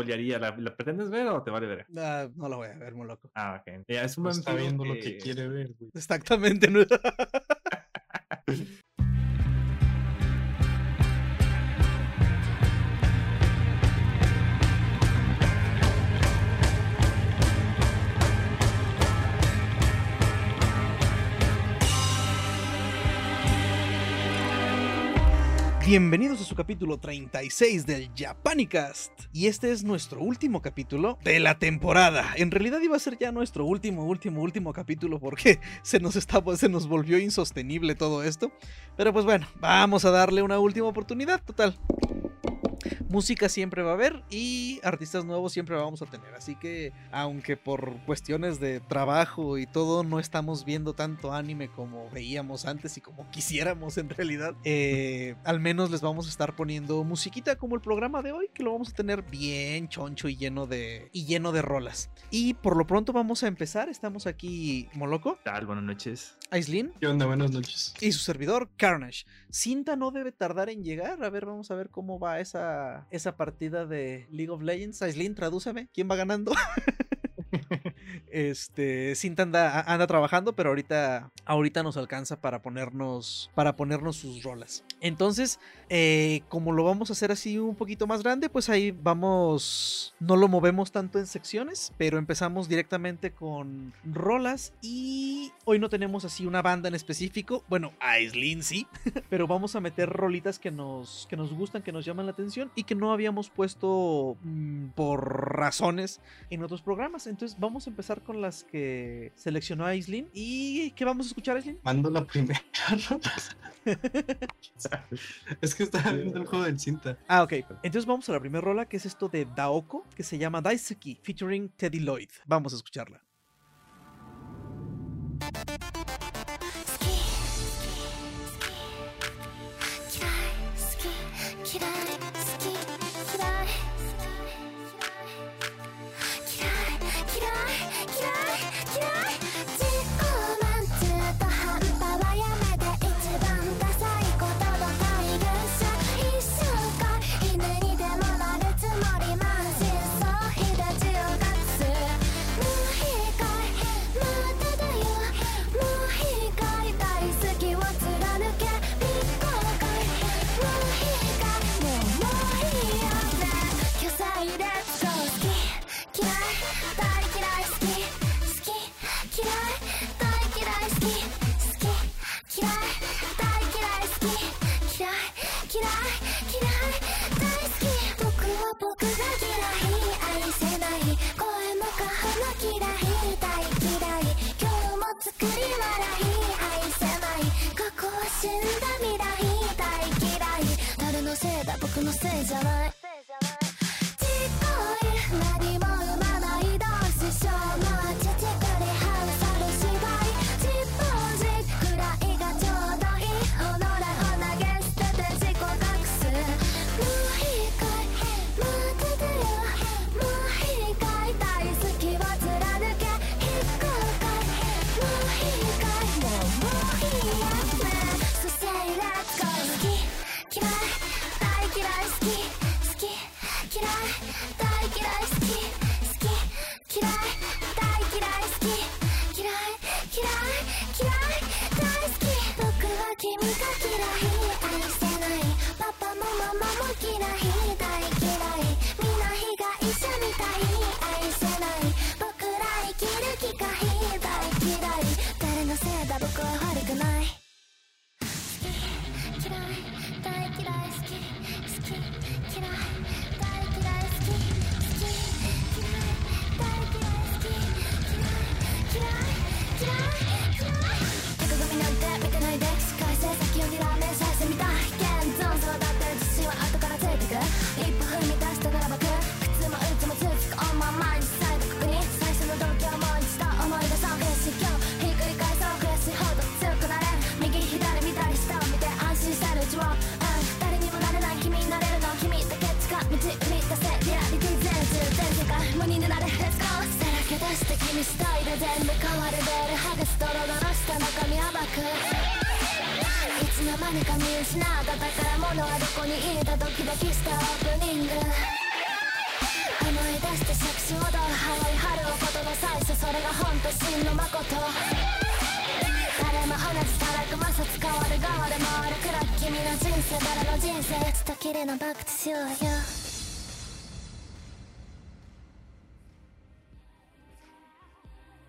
spoilearía. ¿La, ¿La, pretendes ver o te vale ver? Uh, ah, no la voy a ver, muy loco. Ah, ok. Ya, es un no Está viendo que... lo que quiere ver, güey. Exactamente. Bienvenidos a su capítulo 36 del Japanicast. Y este es nuestro último capítulo de la temporada. En realidad iba a ser ya nuestro último, último, último capítulo porque se nos, estaba, se nos volvió insostenible todo esto. Pero pues bueno, vamos a darle una última oportunidad total música siempre va a haber y artistas nuevos siempre vamos a tener. Así que, aunque por cuestiones de trabajo y todo, no estamos viendo tanto anime como veíamos antes y como quisiéramos en realidad, eh, al menos les vamos a estar poniendo musiquita como el programa de hoy, que lo vamos a tener bien choncho y lleno de, y lleno de rolas. Y por lo pronto vamos a empezar. Estamos aquí, Moloco. Tal, buenas noches. Aislin. ¿Qué onda? Buenas noches. Y su servidor, Carnage. Cinta no debe tardar en llegar. A ver, vamos a ver cómo va esa esa, partida de League of Legends. Aislin, tradúceme. ¿Quién va ganando? este, Cinta anda, anda trabajando, pero ahorita, ahorita nos alcanza para ponernos, para ponernos sus rolas. Entonces, eh, como lo vamos a hacer así un poquito más grande, pues ahí vamos, no lo movemos tanto en secciones, pero empezamos directamente con rolas y hoy no tenemos así una banda en específico, bueno, Aislin sí, pero vamos a meter rolitas que nos, que nos gustan, que nos llaman la atención y que no habíamos puesto mm, por razones en otros programas. Entonces, entonces vamos a empezar con las que seleccionó Aislin. ¿Y qué vamos a escuchar, Aislin? Mando la primera. es que estaba viendo el juego del cinta. Ah, ok. Entonces vamos a la primera rola, que es esto de Daoko, que se llama Daiseki, featuring Teddy Lloyd. Vamos a escucharla.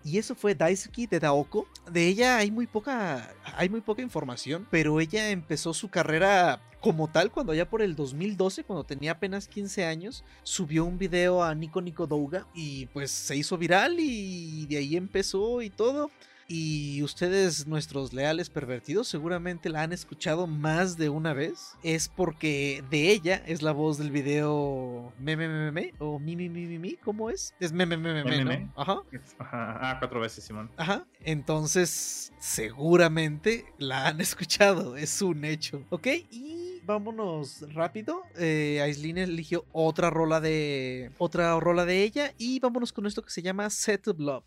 Y eso fue Daisuki de Daoko. De ella hay muy poca, hay muy poca información, pero ella empezó su carrera como tal cuando ya por el 2012, cuando tenía apenas 15 años, subió un video a Nico Nico Douga y pues se hizo viral y de ahí empezó y todo y ustedes, nuestros leales pervertidos, seguramente la han escuchado más de una vez, es porque de ella es la voz del video Meme Meme me, o Mi Mi Mi Mi Mi, ¿cómo es? Es Meme Meme Meme, me, ¿no? Ajá. Ajá. Ah, cuatro veces, Simón. Ajá. Entonces, seguramente la han escuchado, es un hecho, ¿ok? Y vámonos rápido. Aislin eligió otra rola de otra rola de ella y vámonos con esto que se llama Set of Love.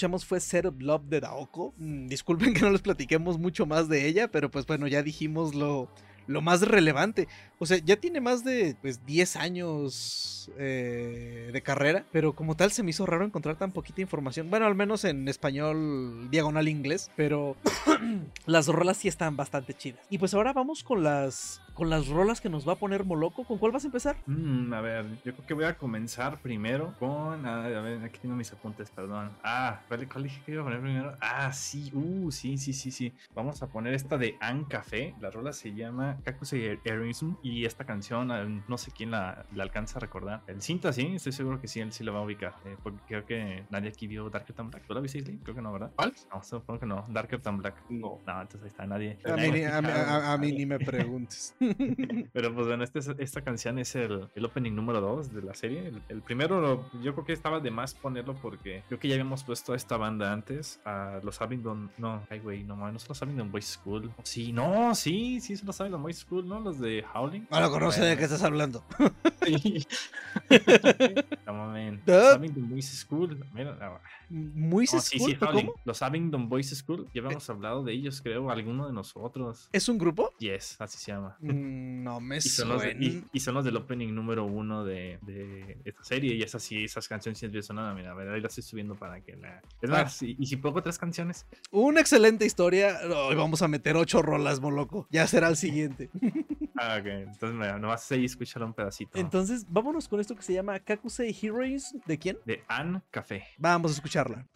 Escuchamos fue Setup Love de Daoko. Mm, disculpen que no les platiquemos mucho más de ella, pero pues bueno, ya dijimos lo, lo más relevante. O sea, ya tiene más de pues, 10 años eh, de carrera, pero como tal se me hizo raro encontrar tan poquita información. Bueno, al menos en español diagonal inglés, pero las rolas sí están bastante chidas. Y pues ahora vamos con las con las rolas que nos va a poner Moloco. ¿Con cuál vas a empezar? Mm, a ver, yo creo que voy a comenzar primero con. A, a ver, aquí tengo mis apuntes, perdón. Ah, ¿cuál, cuál dije que iba a poner primero? Ah, sí, uh, sí, sí, sí, sí. Vamos a poner esta de An Café. La rola se llama Kakusei Erism. Y esta canción, no sé quién la, la alcanza a recordar. El cinta, sí, estoy seguro que sí, él sí lo va a ubicar. eh, porque creo que nadie aquí vio Darker Than Black. ¿Tú la viste, Isley? Creo que no, ¿verdad? ¿Cuál? No, supongo que no. Darker Than Black. No. No, entonces ahí está, nadie. A mí, ni- a mí- a- a mí ni me preguntes. Pero pues bueno, este, es- esta canción es el, el opening número 2 de la serie. El, el primero, lo- yo creo que estaba de más ponerlo porque creo que ya habíamos puesto a esta banda antes, a los Abingdon. No, ay, güey, no, no son los Abingdon Boys School. Sí, no, sí, sí, son los Abingdon Boys School, ¿no? Los de Howling. Ahora conoce de Bueno, qué estás hablando. Sí. no mames. Los Abingdon Boys School. Mira, ah, Muy no, sí, sí, School, Howling. ¿cómo? Los Abingdon Boys School. Ya habíamos hablado de ellos, creo, alguno de nosotros. ¿Es un grupo? Yes, así se llama. Mm, No me Y son, los de- y- y son los del opening número uno de, de esta serie. Y esas sí, esas canciones sí es sonada. Mira, a ver, ahí las estoy subiendo para que la. Es Ah. más, y, y si pongo tres canciones. Una excelente historia. Hoy vamos a meter ocho rolas, Moloco. Ya será el siguiente. Ah, ok. Entonces, mira, nomás ahí escuchar un pedacito. Entonces, vámonos con esto que se llama Kakusei Heroes. ¿De quién? de Anne Café. Vamos a escucharla.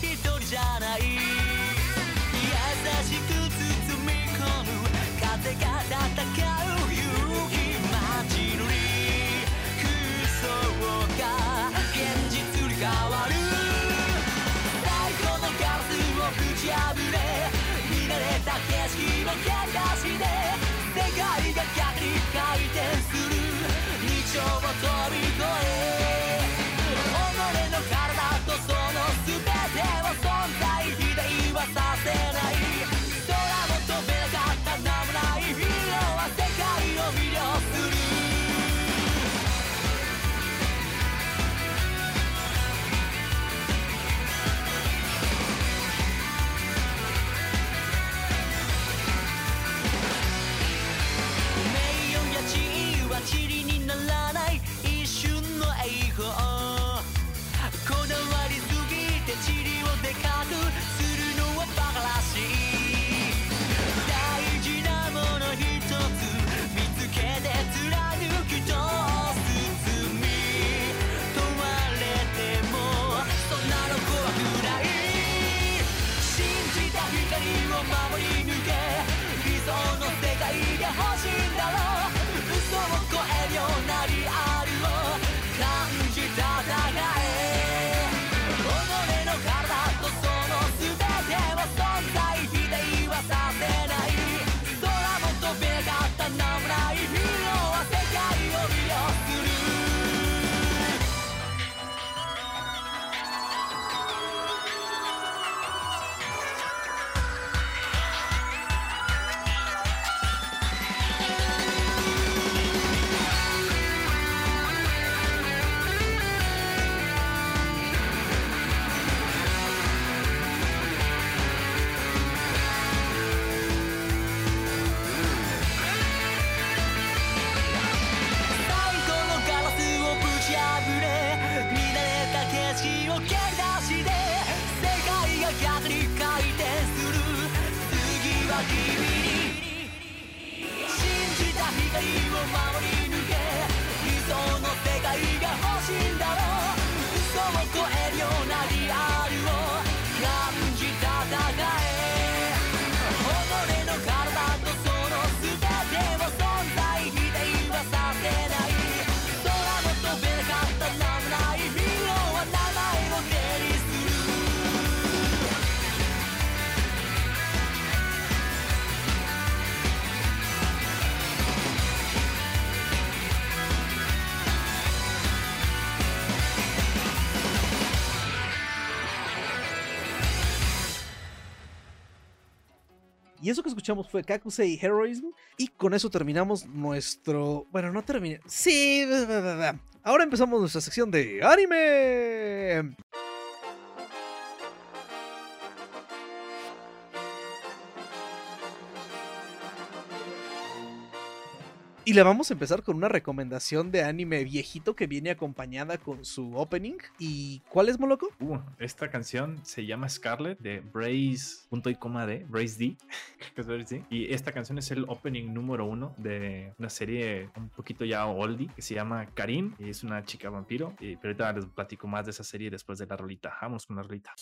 人じゃない。優しく包み込む風が戦う勇気街のり空想が現実に変わる。太鼓のガラスをぶち破れ。見慣れた景色の駆け出しで。世界が逆に回転する。日常を取り Y eso que escuchamos fue Kakusei Heroism. Y con eso terminamos nuestro. Bueno, no terminé. Sí. Ahora empezamos nuestra sección de anime. Y le vamos a empezar con una recomendación de anime viejito que viene acompañada con su opening. ¿Y cuál es, Moloco? Uh, esta canción se llama Scarlet de Brace, punto y coma de Brace D. Y esta canción es el opening número uno de una serie un poquito ya oldie que se llama Karim. Y es una chica vampiro. Y, pero ahorita les platico más de esa serie después de la rolita. Vamos con la rolita.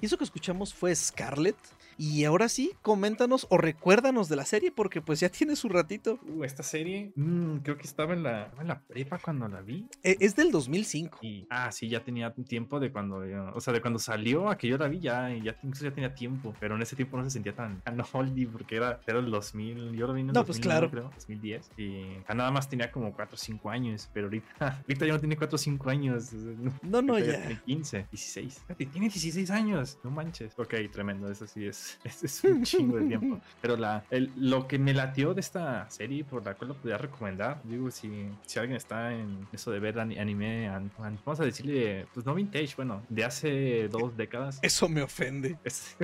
Y eso que escuchamos fue Scarlet. Y ahora sí, coméntanos o recuérdanos de la serie porque pues ya tiene su ratito. Uh, esta serie, mm, creo que estaba en la, en la prepa cuando la vi. Eh, es del 2005. Y, ah, sí, ya tenía tiempo de cuando, yo- o sea, de cuando salió a que yo la vi, ya, ya incluso ya tenía tiempo, pero en ese tiempo no se sentía tan, oldie porque era, era el 2000, yo lo vi en el No, pues 2009, claro. creo, 2010, y ah, nada más tenía como 4 o 5 años, pero ahorita, ahorita ya no tiene 4 o 5 años, No, no, ahorita ya. Tiene 15, 16, Fíjate, tiene 16 años, no manches. Ok, tremendo, eso sí es, es, es un chingo de tiempo. Pero la, el- lo que me latió de esta serie, por la cual lo podría recomendar, digo, si, si alguien está en eso de ver ani- anime, an- an- vamos a decirle, pues no vintage, bueno, de hace dos décadas. Eso me ofende. Es-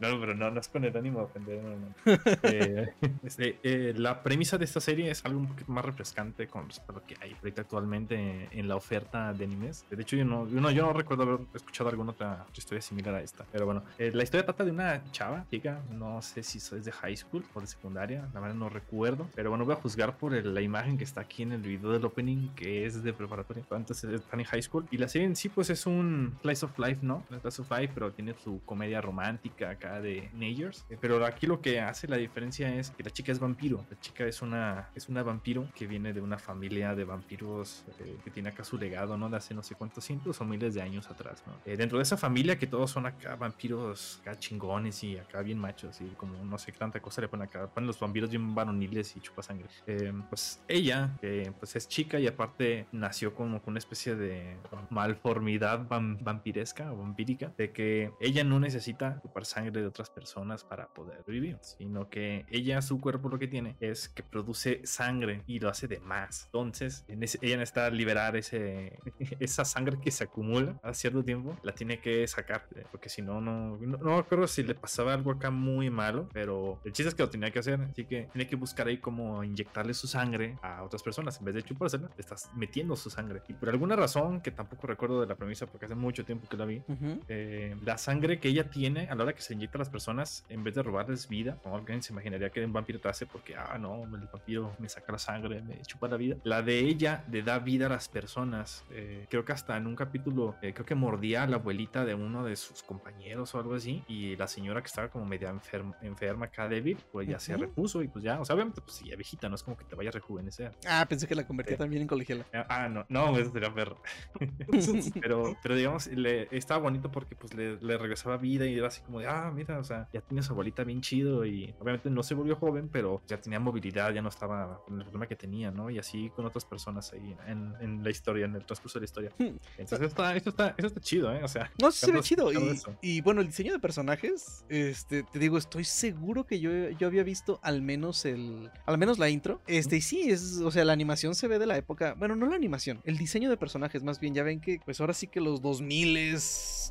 no, pero no, no es con el ánimo de ofender. no, no. Eh, este, eh, la premisa de esta serie es algo un poquito más refrescante con respecto a lo que hay ahorita actualmente en la oferta de animes. De hecho, yo no, yo no, yo no recuerdo haber escuchado alguna otra historia similar a esta. Pero bueno, eh, la historia trata de una chava, chica, no sé si es de high school o de secundaria, la verdad no recuerdo. Pero bueno, voy a juzgar por el- la imagen que está aquí en el video del opening, que es de preparatoria. Entonces están en high school. Y la serie en sí, pues es un slice of life, ¿no? Un Slice of life, pero tiene su comedia romántica acá de teenagers. Eh, Pero aquí lo que hace la diferencia es que la chica es vampiro. La chica es una, es una vampiro que viene de una familia de vampiros eh, que tiene acá su legado, ¿no? De hace no sé cuántos cientos o miles de años atrás, ¿no? Eh, dentro de esa familia que todos son acá vampiros acá chingones y acá bien machos y como no sé qué tanta cosa le ponen acá. Ponen los vampiros bien varoniles y chupa sangre. Eh, pues ella, pues es chica y aparte nació como con una especie de malformidad vam- vampiresca o vampírica, de que ella no necesita chupar sangre de otras personas para poder vivir, sino que ella, su cuerpo lo que tiene es que produce sangre y lo hace de más. Entonces, en ese- ella necesita liberar ese, esa sangre que se acumula a cierto tiempo, la tiene que sacar, porque si no, no, no, no me acuerdo si le pasaba algo acá muy malo, pero el chiste es que lo tenía que hacer, así que tiene que buscar ahí como inyectarle su sangre a otras personas, en vez de chupársela, estás metiendo su sangre. Y por alguna razón, que tampoco recuerdo de la premisa porque hace mucho tiempo que la vi, Ujú. eh, la sangre que ella tiene a la hora que se inyecta a las personas, en vez de robarles vida, como alguien se imaginaría que un vampiro te hace porque, ah, no, el vampiro me saca la sangre, me chupa la vida. La de ella le da vida a las personas. Eh, creo que hasta en un capítulo, eh, creo que mordía a la abuelita de uno de sus compañeros o algo así, y la señora que estaba como media enferma, enferma acá débil, pues ya se repuso y pues ya, o sea, obviamente, pues ya viejita, no es como que te vaya a rejuvenecer. Ah, pensé que la convertía Sí. también en colegiala. Ah, Ah, no, no, eso sería perro. pero, pero digamos, le, estaba bonito porque pues le, le regresaba vida y era así como de, ah, mira, o sea, ya tiene su abuelita bien chido y obviamente no se volvió joven, pero ya tenía movilidad, ya no estaba con el problema que tenía, ¿no? Y así con otras personas ahí en, en la historia, en el transcurso de la historia. Hmm. Entonces, está, esto, está, esto está chido, ¿eh? O sea, No, se ve chido. Y, y bueno, el diseño de personajes, este, te digo, estoy seguro que yo, yo había visto al menos el. Al menos la intro. Este, y sí, es. O sea, la animación se ve de la época. Bueno, no la animación, el diseño de personajes, más bien. Ya ven que, pues ahora sí que los 2000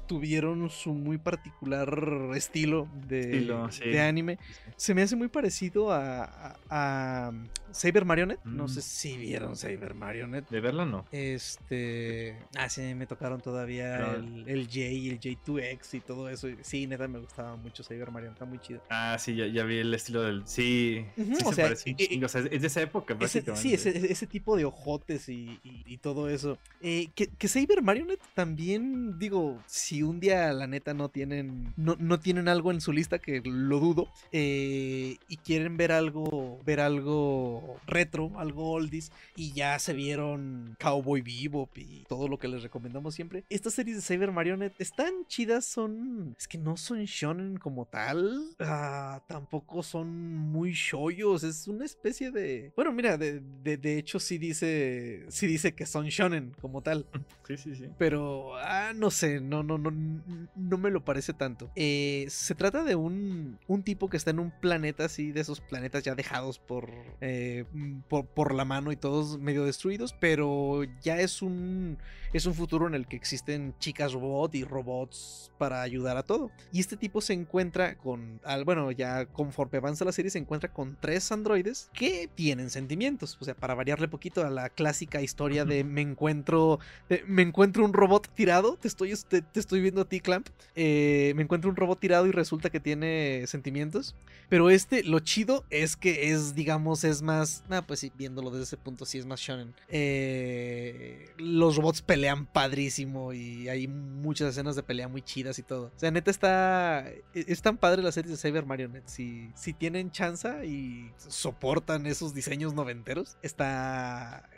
tuvieron su muy particular estilo de, Estilo, sí. de anime. Se me hace muy parecido a, a, a Saber Marionette. No Mm. sé si vieron Saber Marionette. de verla no. Este. Ah, sí, me tocaron todavía No. el, el J y el J2X y todo eso. Sí, neta, me gustaba mucho Saber Marion, está muy chido. Ah, sí, ya, ya vi el estilo del. Sí, sí o se sea, parece eh, chingo, o sea, es de esa época, básicamente. sí, ese, ese tipo de ojotes y, y- y todo eso. Eh, que, que Saber Marionette también, digo, si un día la neta no tienen, no, no tienen algo en su lista, que lo dudo, eh, y quieren ver algo, ver algo retro, algo oldies, y ya se vieron Cowboy Bebop y todo lo que les recomendamos siempre. Estas series de Saber Marionette están chidas, son, es que no son shonen como tal, ah, tampoco son muy shoyos, es una especie de, bueno, mira, de, de, de hecho sí dice, sí dice que son shonen como tal. Sí, sí, sí. Pero, ah, no sé, no, no, no, no me lo parece tanto. Eh, se trata de un, un tipo que está en un planeta así, de esos planetas ya dejados por, eh, por, por la mano y todos medio destruidos, pero ya es un, es un futuro en el que existen chicas robot y robots para ayudar a todo. Y este tipo se encuentra con, al, bueno, ya conforme avanza la serie, se encuentra con tres androides que tienen sentimientos. O sea, para variarle poquito a la clásica historia de me encuentro me encuentro un robot tirado. Te estoy, te, te estoy viendo a ti, Clamp. Eh, me encuentro un robot tirado y resulta que tiene sentimientos. Pero este, lo chido es que es, digamos, es más. Ah, pues sí, viéndolo desde ese punto, sí es más shonen. Eh, los robots pelean padrísimo y hay muchas escenas de pelea muy chidas y todo. O sea, neta está. e- Es tan padre la serie de Cyber Marionette. Si, si tienen chance y soportan esos diseños noventeros, está.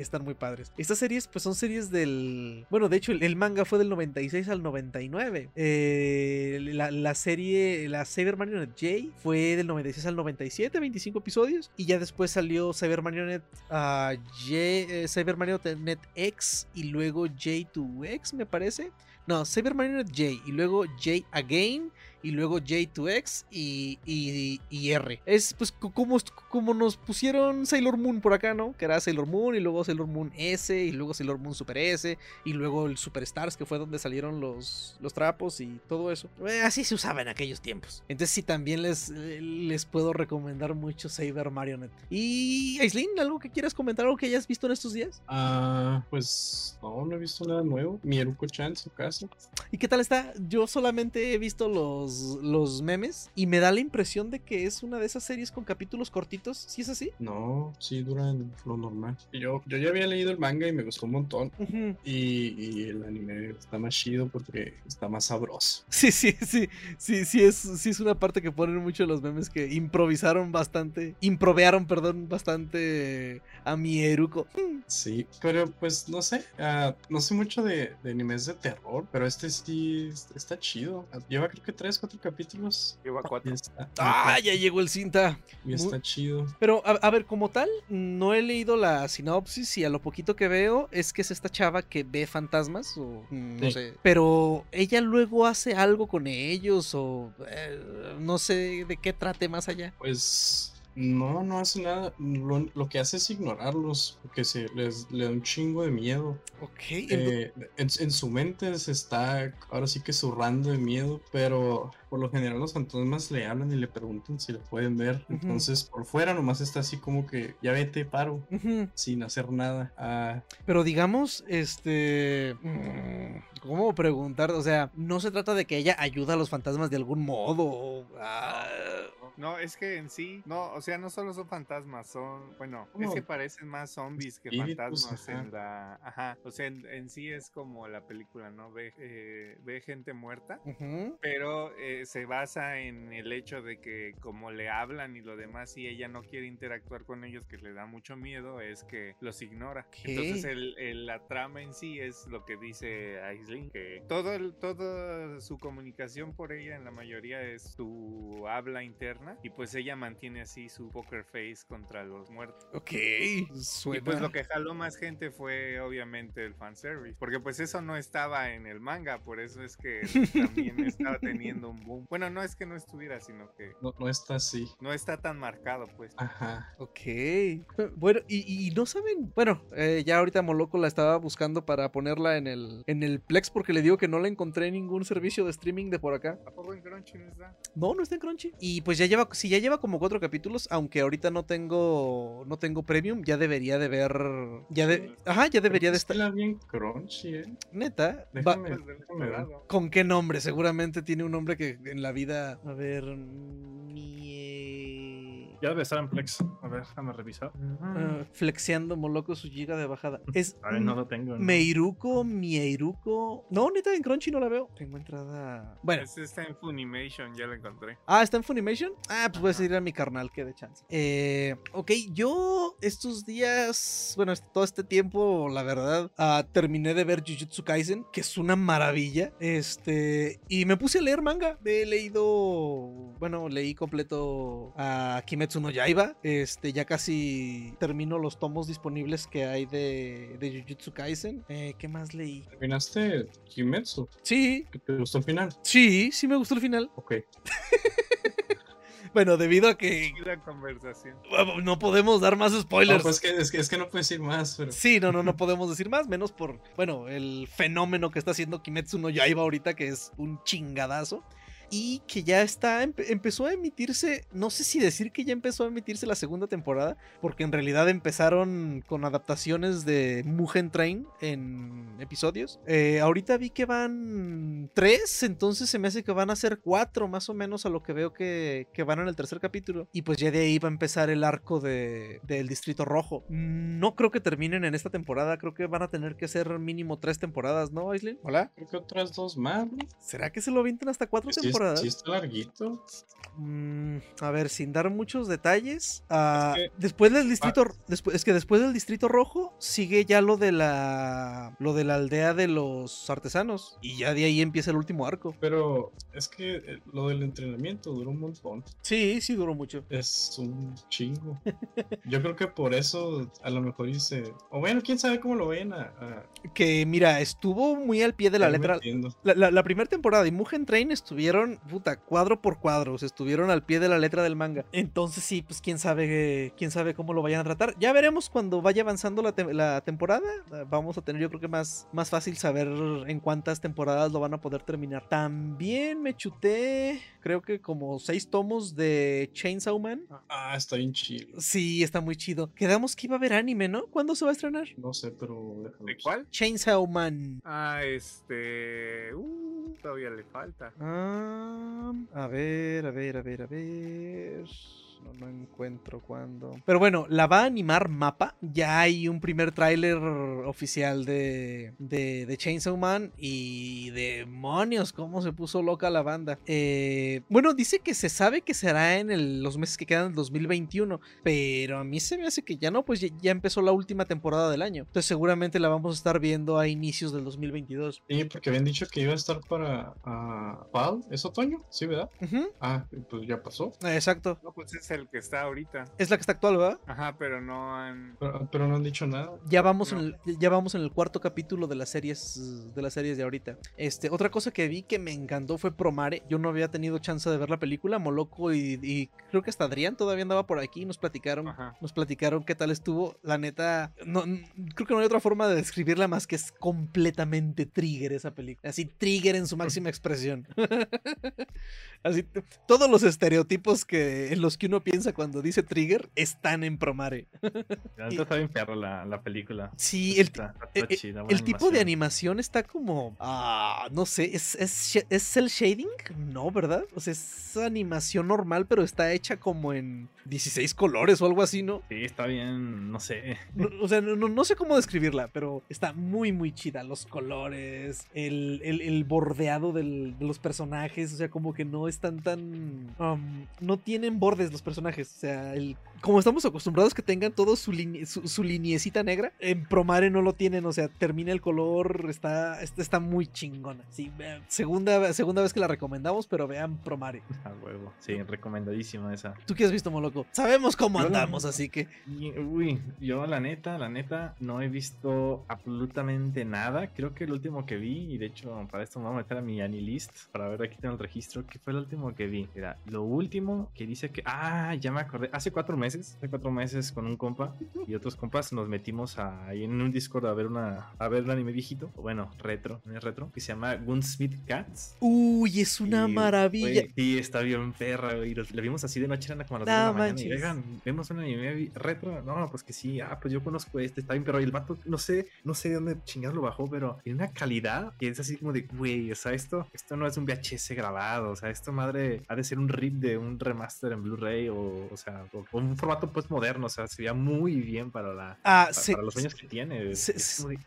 Están muy padres. Estas series, pues son series del. Bueno, de hecho, el, manga fue del 96 al 99. Eh, la, la serie, la Cyber Marionette J fue del 96 al 97, 25 episodios. Y ya después salió Cyber Marionette ah, J, eh, Cyber Marionette X y luego J2X, me parece. No, Cyber Marionette J y luego J Again y luego J2X y, y, y R. Es pues co- como, como nos pusieron Sailor Moon por acá, ¿no? Que era Sailor Moon y luego Sailor Moon S y luego Sailor Moon Super S y luego el Superstars que fue donde salieron los, los trapos y todo eso. Eh, así se usaba en aquellos tiempos. Entonces sí, también les, les puedo recomendar mucho Saber Marionette. Y Aislinn, ¿algo que quieras comentar, algo que hayas visto en estos días? Ah, pues no, no he visto nada nuevo. Mi Eruko-chan, su casa. ¿Y qué tal está? Yo solamente he visto los, los memes y me da la impresión de que es una de esas series con capítulos cortitos. ¿Sí es así? No, sí duran lo normal. Yo, yo ya había leído el manga y me gustó un montón. Y, y el anime está más chido porque está más sabroso. Sí, sí, sí, sí, sí es, sí es una parte que ponen mucho los memes que improvisaron bastante, improvearon, perdón, bastante a mi Eruko. Sí, pero pues no sé, ah, no sé mucho de, de animes de terror, pero este sí es- está chido. Lleva creo que tres, cuatro capítulos. Lleva Y cuatro. está, ¡Ah, ya llegó el cinta! y está chido. Pero, a, a ver, como tal, no he leído la sinopsis y a lo poquito que veo es que es esta chava que ve fantasmas o no Sí. sé. Pero ella luego hace algo con ellos o eh, no sé de qué trate más allá. Pues no, no hace nada. Lo, lo que hace es ignorarlos, porque se les le da un chingo de miedo. Ok. Eh, en, en su mente se está ahora sí que zurrando de miedo, pero por lo general los fantasmas le hablan y le preguntan si le pueden ver. Entonces por fuera nomás está así como que ya vete, paro, sin hacer nada. Ah, Pero digamos, este... mm, ¿Cómo preguntar? O sea, no se trata de que ella ayuda a los fantasmas de algún modo. ah, No, es que en sí, no, o sea, no solo son fantasmas, son, bueno, es que parecen más zombies que fantasmas ajá. en la, ajá, o sea, en, en sí es como la película, ¿no? Ve, eh, ve gente muerta, pero eh, se basa en el hecho de que como le hablan y lo demás y ella no quiere interactuar con ellos, que le da mucho miedo, es que los ignora. ¿Qué? Entonces el, el- la trama en sí es lo que dice Aislinn, que todo el, toda su comunicación por ella en la mayoría es su habla interna y pues ella mantiene así su poker face contra los muertos. Ok. Y Suena... pues lo que jaló más gente fue obviamente el fanservice, porque pues eso no estaba en el manga, por eso es que también estaba teniendo un boom. Bueno, no es que no estuviera, sino que no, no está así. no está tan marcado, pues. Ajá. Ok. Bueno, y, y no saben. Bueno, eh, ya ahorita Moloco la estaba buscando para ponerla en el, en el Plex porque le digo que no la encontré en ningún servicio de streaming de por acá. ¿A poco en Crunchy no está? No, no está en Crunchy. Y pues ya lleva, si ya lleva como cuatro capítulos, aunque ahorita no tengo, no tengo premium, ya debería de ver, ya de, ajá, ya debería de estar. Está bien crunchy, eh. Neta, va- Déjame, Pues, del déjame. ¿con qué nombre? Seguramente tiene un nombre que en la vida, a ver, mie- Ya debe estar en Plex. A ver, déjame revisar. ah, flexeando Moloco su giga de bajada. Es A ver, no lo tengo. ¿no? Meiruko, Mieiruko. No, neta, en Crunchy no la veo. Tengo entrada. Bueno. Este está en Funimation, ya lo encontré. Ah, ¿está en Funimation? Ah, pues voy a seguir a mi carnal, que de chance. Eh, ok, yo estos días, bueno, est- todo este tiempo, la verdad, ah, terminé de ver Jujutsu Kaisen, que es una maravilla. Este, y me puse a leer manga. He leído, bueno, leí completo a Kimetsu no Yaiba. Este, ya casi termino los tomos disponibles que hay de, de Jujutsu Kaisen. Eh, ¿Qué más leí? ¿Terminaste Kimetsu? Sí, ¿Que ¿Te gustó el final? sí, sí me gustó el final. Ok. Bueno, debido a que la conversación. no podemos dar más No, spoilers. pues que, es, que, es que no puedo decir más, pero... Sí, no, no, no podemos decir más, menos por, bueno, el fenómeno que está haciendo Kimetsu no Yaiba ahorita, que es un chingadazo. Y que ya está, empe- empezó a emitirse, no sé si decir que ya empezó a emitirse la segunda temporada, porque en realidad empezaron con adaptaciones de Mugen Train en, episodios. Eh, ahorita vi que van tres, entonces se me hace que van a ser cuatro más o menos a lo que veo que, que van en el tercer capítulo. Y pues ya de ahí va a empezar el arco de, del Distrito Rojo. No creo que terminen en esta temporada, creo que van a tener que ser mínimo tres temporadas, ¿no, Aislinn? Hola. Creo que otras dos más, ¿no? ¿Será que se lo avientan hasta cuatro Sí, temporadas? sí está larguito. Mm, a ver, sin dar muchos detalles. ah, que- después del distrito, después, es que después del distrito rojo sigue ya lo de la, lo de la aldea de los artesanos y ya de ahí empieza el último arco. Pero es que eh, lo del entrenamiento duró un montón. Sí, sí duró mucho. Es un chingo. Yo creo que por eso a lo mejor hice. O bueno, quién sabe cómo lo ven a. a Que mira, estuvo muy al pie de la letra. metiendo. La, la- la primera temporada de Mugen Train estuvieron, puta, cuadro por cuadro, o sea, estuvieron al pie de la letra del manga. Entonces sí, pues quién sabe, quién sabe cómo lo vayan a tratar. Ya veremos cuando vaya avanzando la, te- la temporada. Vamos a tener yo creo que más, más fácil saber en cuántas temporadas lo van a poder terminar. También me chuté, creo que como seis tomos de Chainsaw Man. Ah, está bien chido. Sí, está muy chido. Quedamos que iba a haber anime, ¿no? ¿Cuándo se va a estrenar? No sé, pero. ¿De cuál? Chainsaw Man. Ah, este. Uh, todavía le falta. Ah, a ver, a ver, a ver, a ver. No, no encuentro cuándo. Pero bueno, la va a animar Mapa. Ya hay un primer tráiler oficial de, de, de Chainsaw Man. Y demonios, cómo se puso loca la banda. Eh, bueno, dice que se sabe que será en el- los meses que quedan del 2021. Pero a mí se me hace que ya no, pues ya, ya empezó la última temporada del año. Entonces seguramente la vamos a estar viendo a inicios del 2022. Sí, porque habían dicho que iba a estar para. ah, ¿Fall? ¿Es otoño? Sí, ¿verdad? Ah, pues ya pasó. exacto. No, pues es el que está ahorita. Es la que está actual, ¿verdad? Ajá, pero no han. Pero, pero no han dicho nada. Ya vamos, No. en el, ya vamos en el cuarto capítulo de las series de las series de ahorita. Este, otra cosa que vi que me encantó fue Promare. Yo no había tenido chance de ver la película. Moloco y, y creo que hasta Adrián todavía andaba por aquí. y Nos platicaron, Ajá. nos platicaron qué tal estuvo. La neta, no, creo que no hay otra forma de describirla más que es completamente trigger esa película. Así trigger en su máxima expresión. Así todos los estereotipos que en los que uno piensa cuando dice trigger están en Promare. Neta está bien perro la, la película. Sí, el, Está, está eh, eh, chida, el tipo de animación. está como. Ah, no sé, ¿es, es, ¿es cel shading? No, ¿verdad? O sea, es animación normal, pero está hecha como en 16 colores o algo así, ¿no? Sí, está bien, no sé. No- o sea, no, no- no sé cómo describirla, pero está muy, muy chida. Los colores, el, el- el bordeado del- de los personajes, o sea, como que no están tan... um, no tienen bordes los personajes, o sea, el, como estamos acostumbrados que tengan todo su, line- su, su liniecita negra, en Promare no lo tienen, o sea, termina el color, está, está, está muy chingona. Sí, vean, segunda, segunda vez que la recomendamos, pero vean Promare. A huevo. Sí, recomendadísima esa. ¿Tú qué has visto, Moloco? Sabemos cómo andamos, así que... Uy, yo la neta, la neta, no he visto absolutamente nada. Creo que el último que vi, y de hecho para esto me voy a meter a mi Anilist para ver aquí tengo el registro, que fue el último que vi. Era lo último que dice que, ah, ya me acordé, hace cuatro meses, hace cuatro meses con un compa y otros compas nos metimos a- ahí en un Discord a ver una, a ver un anime viejito, o bueno, retro, no es retro, que se llama Gunsmith Cats. Uy, es una Y, maravilla. güey, sí, está bien perra. Lo, lo vimos así de noche, eran como a las No 2 de la mañana. Y, oigan, vemos un anime retro. No, pues que sí. Ah, pues yo conozco este, está bien perro. Y el vato, no sé, no sé de dónde chingados lo bajó, pero tiene una calidad que es así como de, güey, o sea, esto, esto no es un VHS grabado. O sea, esto madre ha de ser un rip de un remaster en Blu-ray o, o sea, o un formato pues moderno. O sea, se veía muy bien para la. Ah, Para, se- para los años que tiene. se- Es como de,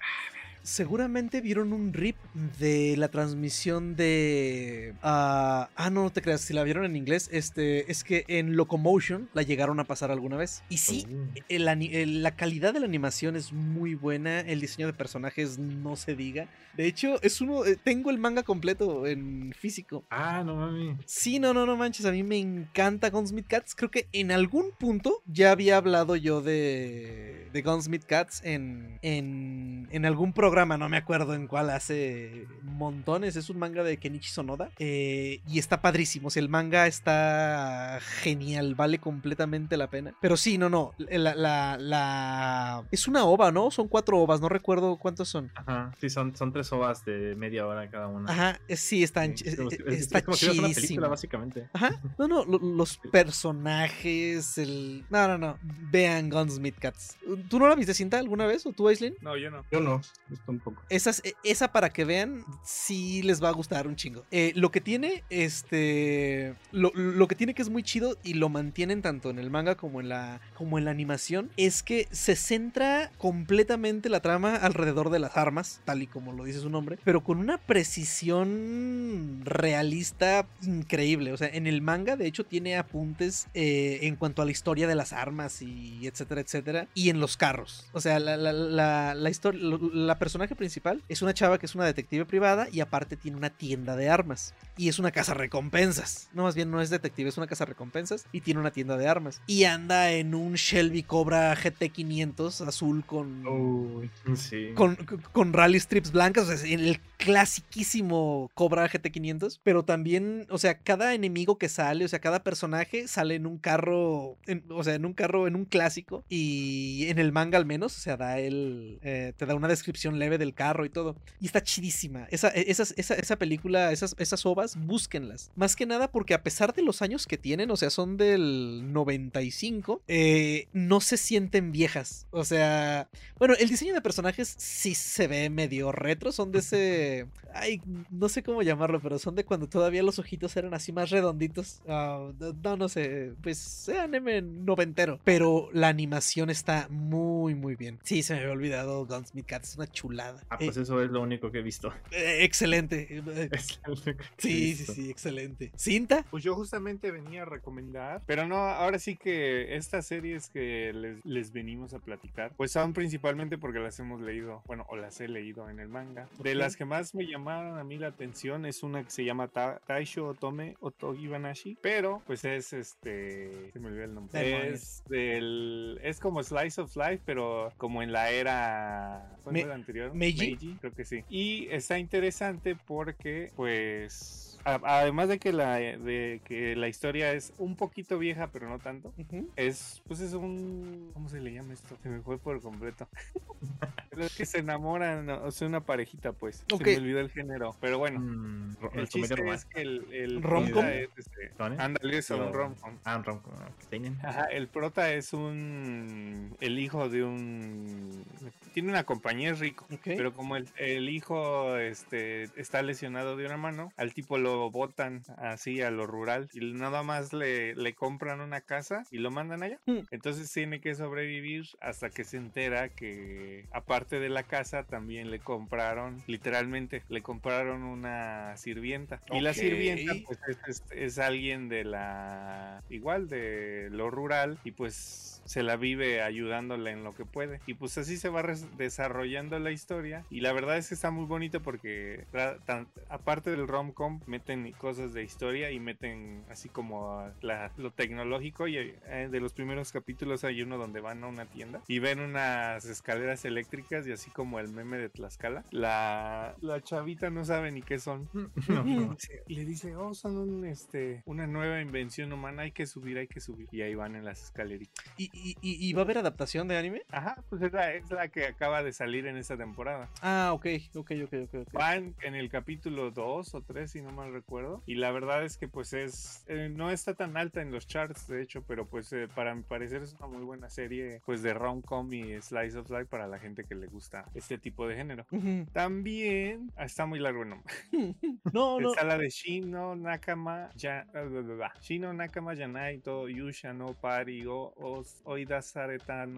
seguramente vieron un rip de la transmisión de. ah, ah, no, no te creas. Si la vieron en inglés, este, es que en Locomotion la llegaron a pasar alguna vez. Y sí, "Uh". el el- la calidad de la animación es muy buena. El diseño de personajes no se diga. De hecho, es uno. eh, tengo el manga completo en físico. Ah, no mami. Sí, no, no, no manches. A mí me encanta Gunsmith Cats. Creo que en algún punto ya había hablado yo de, de Gunsmith Cats en, en, en algún programa. No me acuerdo en cuál hace montones. Es un manga de Kenichi Sonoda. eh, y está padrísimo. O sea, el manga está genial. Vale completamente la pena. Pero sí, no, no. La, la, la- Es una ova, ¿no? Son cuatro ovas. No recuerdo cuántos son. Ajá, sí, son, son tres ovas de media hora cada una. Ajá, sí, están, Sí, es como eh, está es como si fuera una película, básicamente. Ajá. No, no, lo- los personajes, el... No, no, no. Vean Gunsmith Cats. ¿Tú no la viste cinta alguna vez o tú, Aislinn? No, yo no. Yo no. Un poco. Esas, e- esa para que vean, sí les va a gustar un chingo. Eh, lo que tiene, este. Lo, lo que tiene que es muy chido y lo mantienen tanto en el manga como en la. como en la animación. Es que se centra completamente la trama alrededor de las armas, tal y como lo dice su nombre. Pero con una precisión realista increíble. O sea, en el manga, de hecho, tiene apuntes eh, en cuanto a la historia de las armas y etcétera, etcétera. Y en los carros. O sea, la, la, la, la la personaje principal es una chava que es una detective privada y aparte tiene una tienda de armas. Y es una casa recompensas. No, más bien no es detective, es una casa recompensas y tiene una tienda de armas. Y anda en un Shelby Cobra GT500 azul con... Sí. Con, con- rally strips blancas, o sea, el clasiquísimo Cobra GT500, pero también, o sea, cada enemigo que sale, o sea, cada personaje sale en un carro, en- o sea, en un carro, en un clásico, y en el manga al menos, o sea, da el, eh, te da una descripción del carro y todo, y está chidísima. Esa, e, esas- esa, esa película, esas, esas ovas, búsquenlas. Más que nada porque a pesar de los años que tienen, o sea, son del 95, eh, no se sienten viejas. O sea, bueno, el diseño de personajes sí se ve medio retro, son de ese... Ay, no sé cómo llamarlo, pero son de cuando todavía los ojitos eran así más redonditos. Ah, no, no sé, pues anime noventero. Pero la animación está muy, muy bien. Sí, se me había olvidado Gunsmith Cat, es una Ah, pues Eh, eso es lo único que he visto. eh, excelente. Es lo único que he Sí, sí, visto. sí, excelente. ¿Cinta? Pues yo justamente venía a recomendar, pero no, ahora sí que estas series que les, les venimos a platicar, pues son principalmente porque las hemos leído, bueno, o las he leído en el manga. De Ok. las que más me llamaron a mí la atención es una que se llama Ta- Taisho Otome Otogi Banashi, pero pues es este, se me olvidó el nombre. Demonios. Es del, es como Slice of Life, pero como en la era, ¿cuál Me- fue Meiji. creo que sí. Y está interesante porque, pues, además de que la de que la historia es un poquito vieja, pero no tanto. Es, pues es un, ¿cómo se le llama esto? Se me fue por completo. Pero es que se enamoran, o sea, una parejita, pues. Ok. Se me olvidó el género, pero bueno. Mm, El chiste es que el, el ¿Rom-com? prota es este, ándale, eso, un Pero- rom-com. Ah, un rom-com. ah. Ajá, el prota es un. El hijo de un. Tiene una compañía, es rico. Ok. Pero como el, el hijo este, está lesionado de una mano, al tipo lo botan así a lo rural y nada más le, le compran una casa y lo mandan allá. Hmm. Entonces tiene que sobrevivir hasta que se entera que aparte de la casa también le compraron, literalmente, le compraron una sirvienta. Y la sirvienta pues es, es- es alguien de la... igual de lo rural y pues se la vive ayudándole en lo que puede. Y pues así se va desarrollando la historia. Y la verdad es que está muy bonito porque tan- aparte del rom-com meten cosas de historia y meten así como la- lo tecnológico. Y eh, de los primeros capítulos hay uno donde van a una tienda y ven unas escaleras eléctricas y así como el meme de Tlaxcala. La, la chavita no sabe ni qué son. No, Y no. Y le dice, oh, son un, este, una nueva invención humana, hay que subir, hay que subir. Y ahí van en las escaleritas. ¿Y, y, y- y va a haber adaptación de anime? Ajá, pues es la, es la que acaba de salir en esta temporada. Ah, ok, ok, ok, ok. ok. Van en el capítulo 2 o 3, si no mal recuerdo. Y la verdad es que pues es... eh, no está tan alta en los charts, de hecho, pero pues eh, para mi parecer es una muy buena serie pues de rom-com y slice of life para la gente que le gusta este tipo de género. También... ah, Está muy largo el nombre. No, no. Está la de Shino Nakama, ya. Shino Nakama Yanai to Yusha no Pari o os- Oida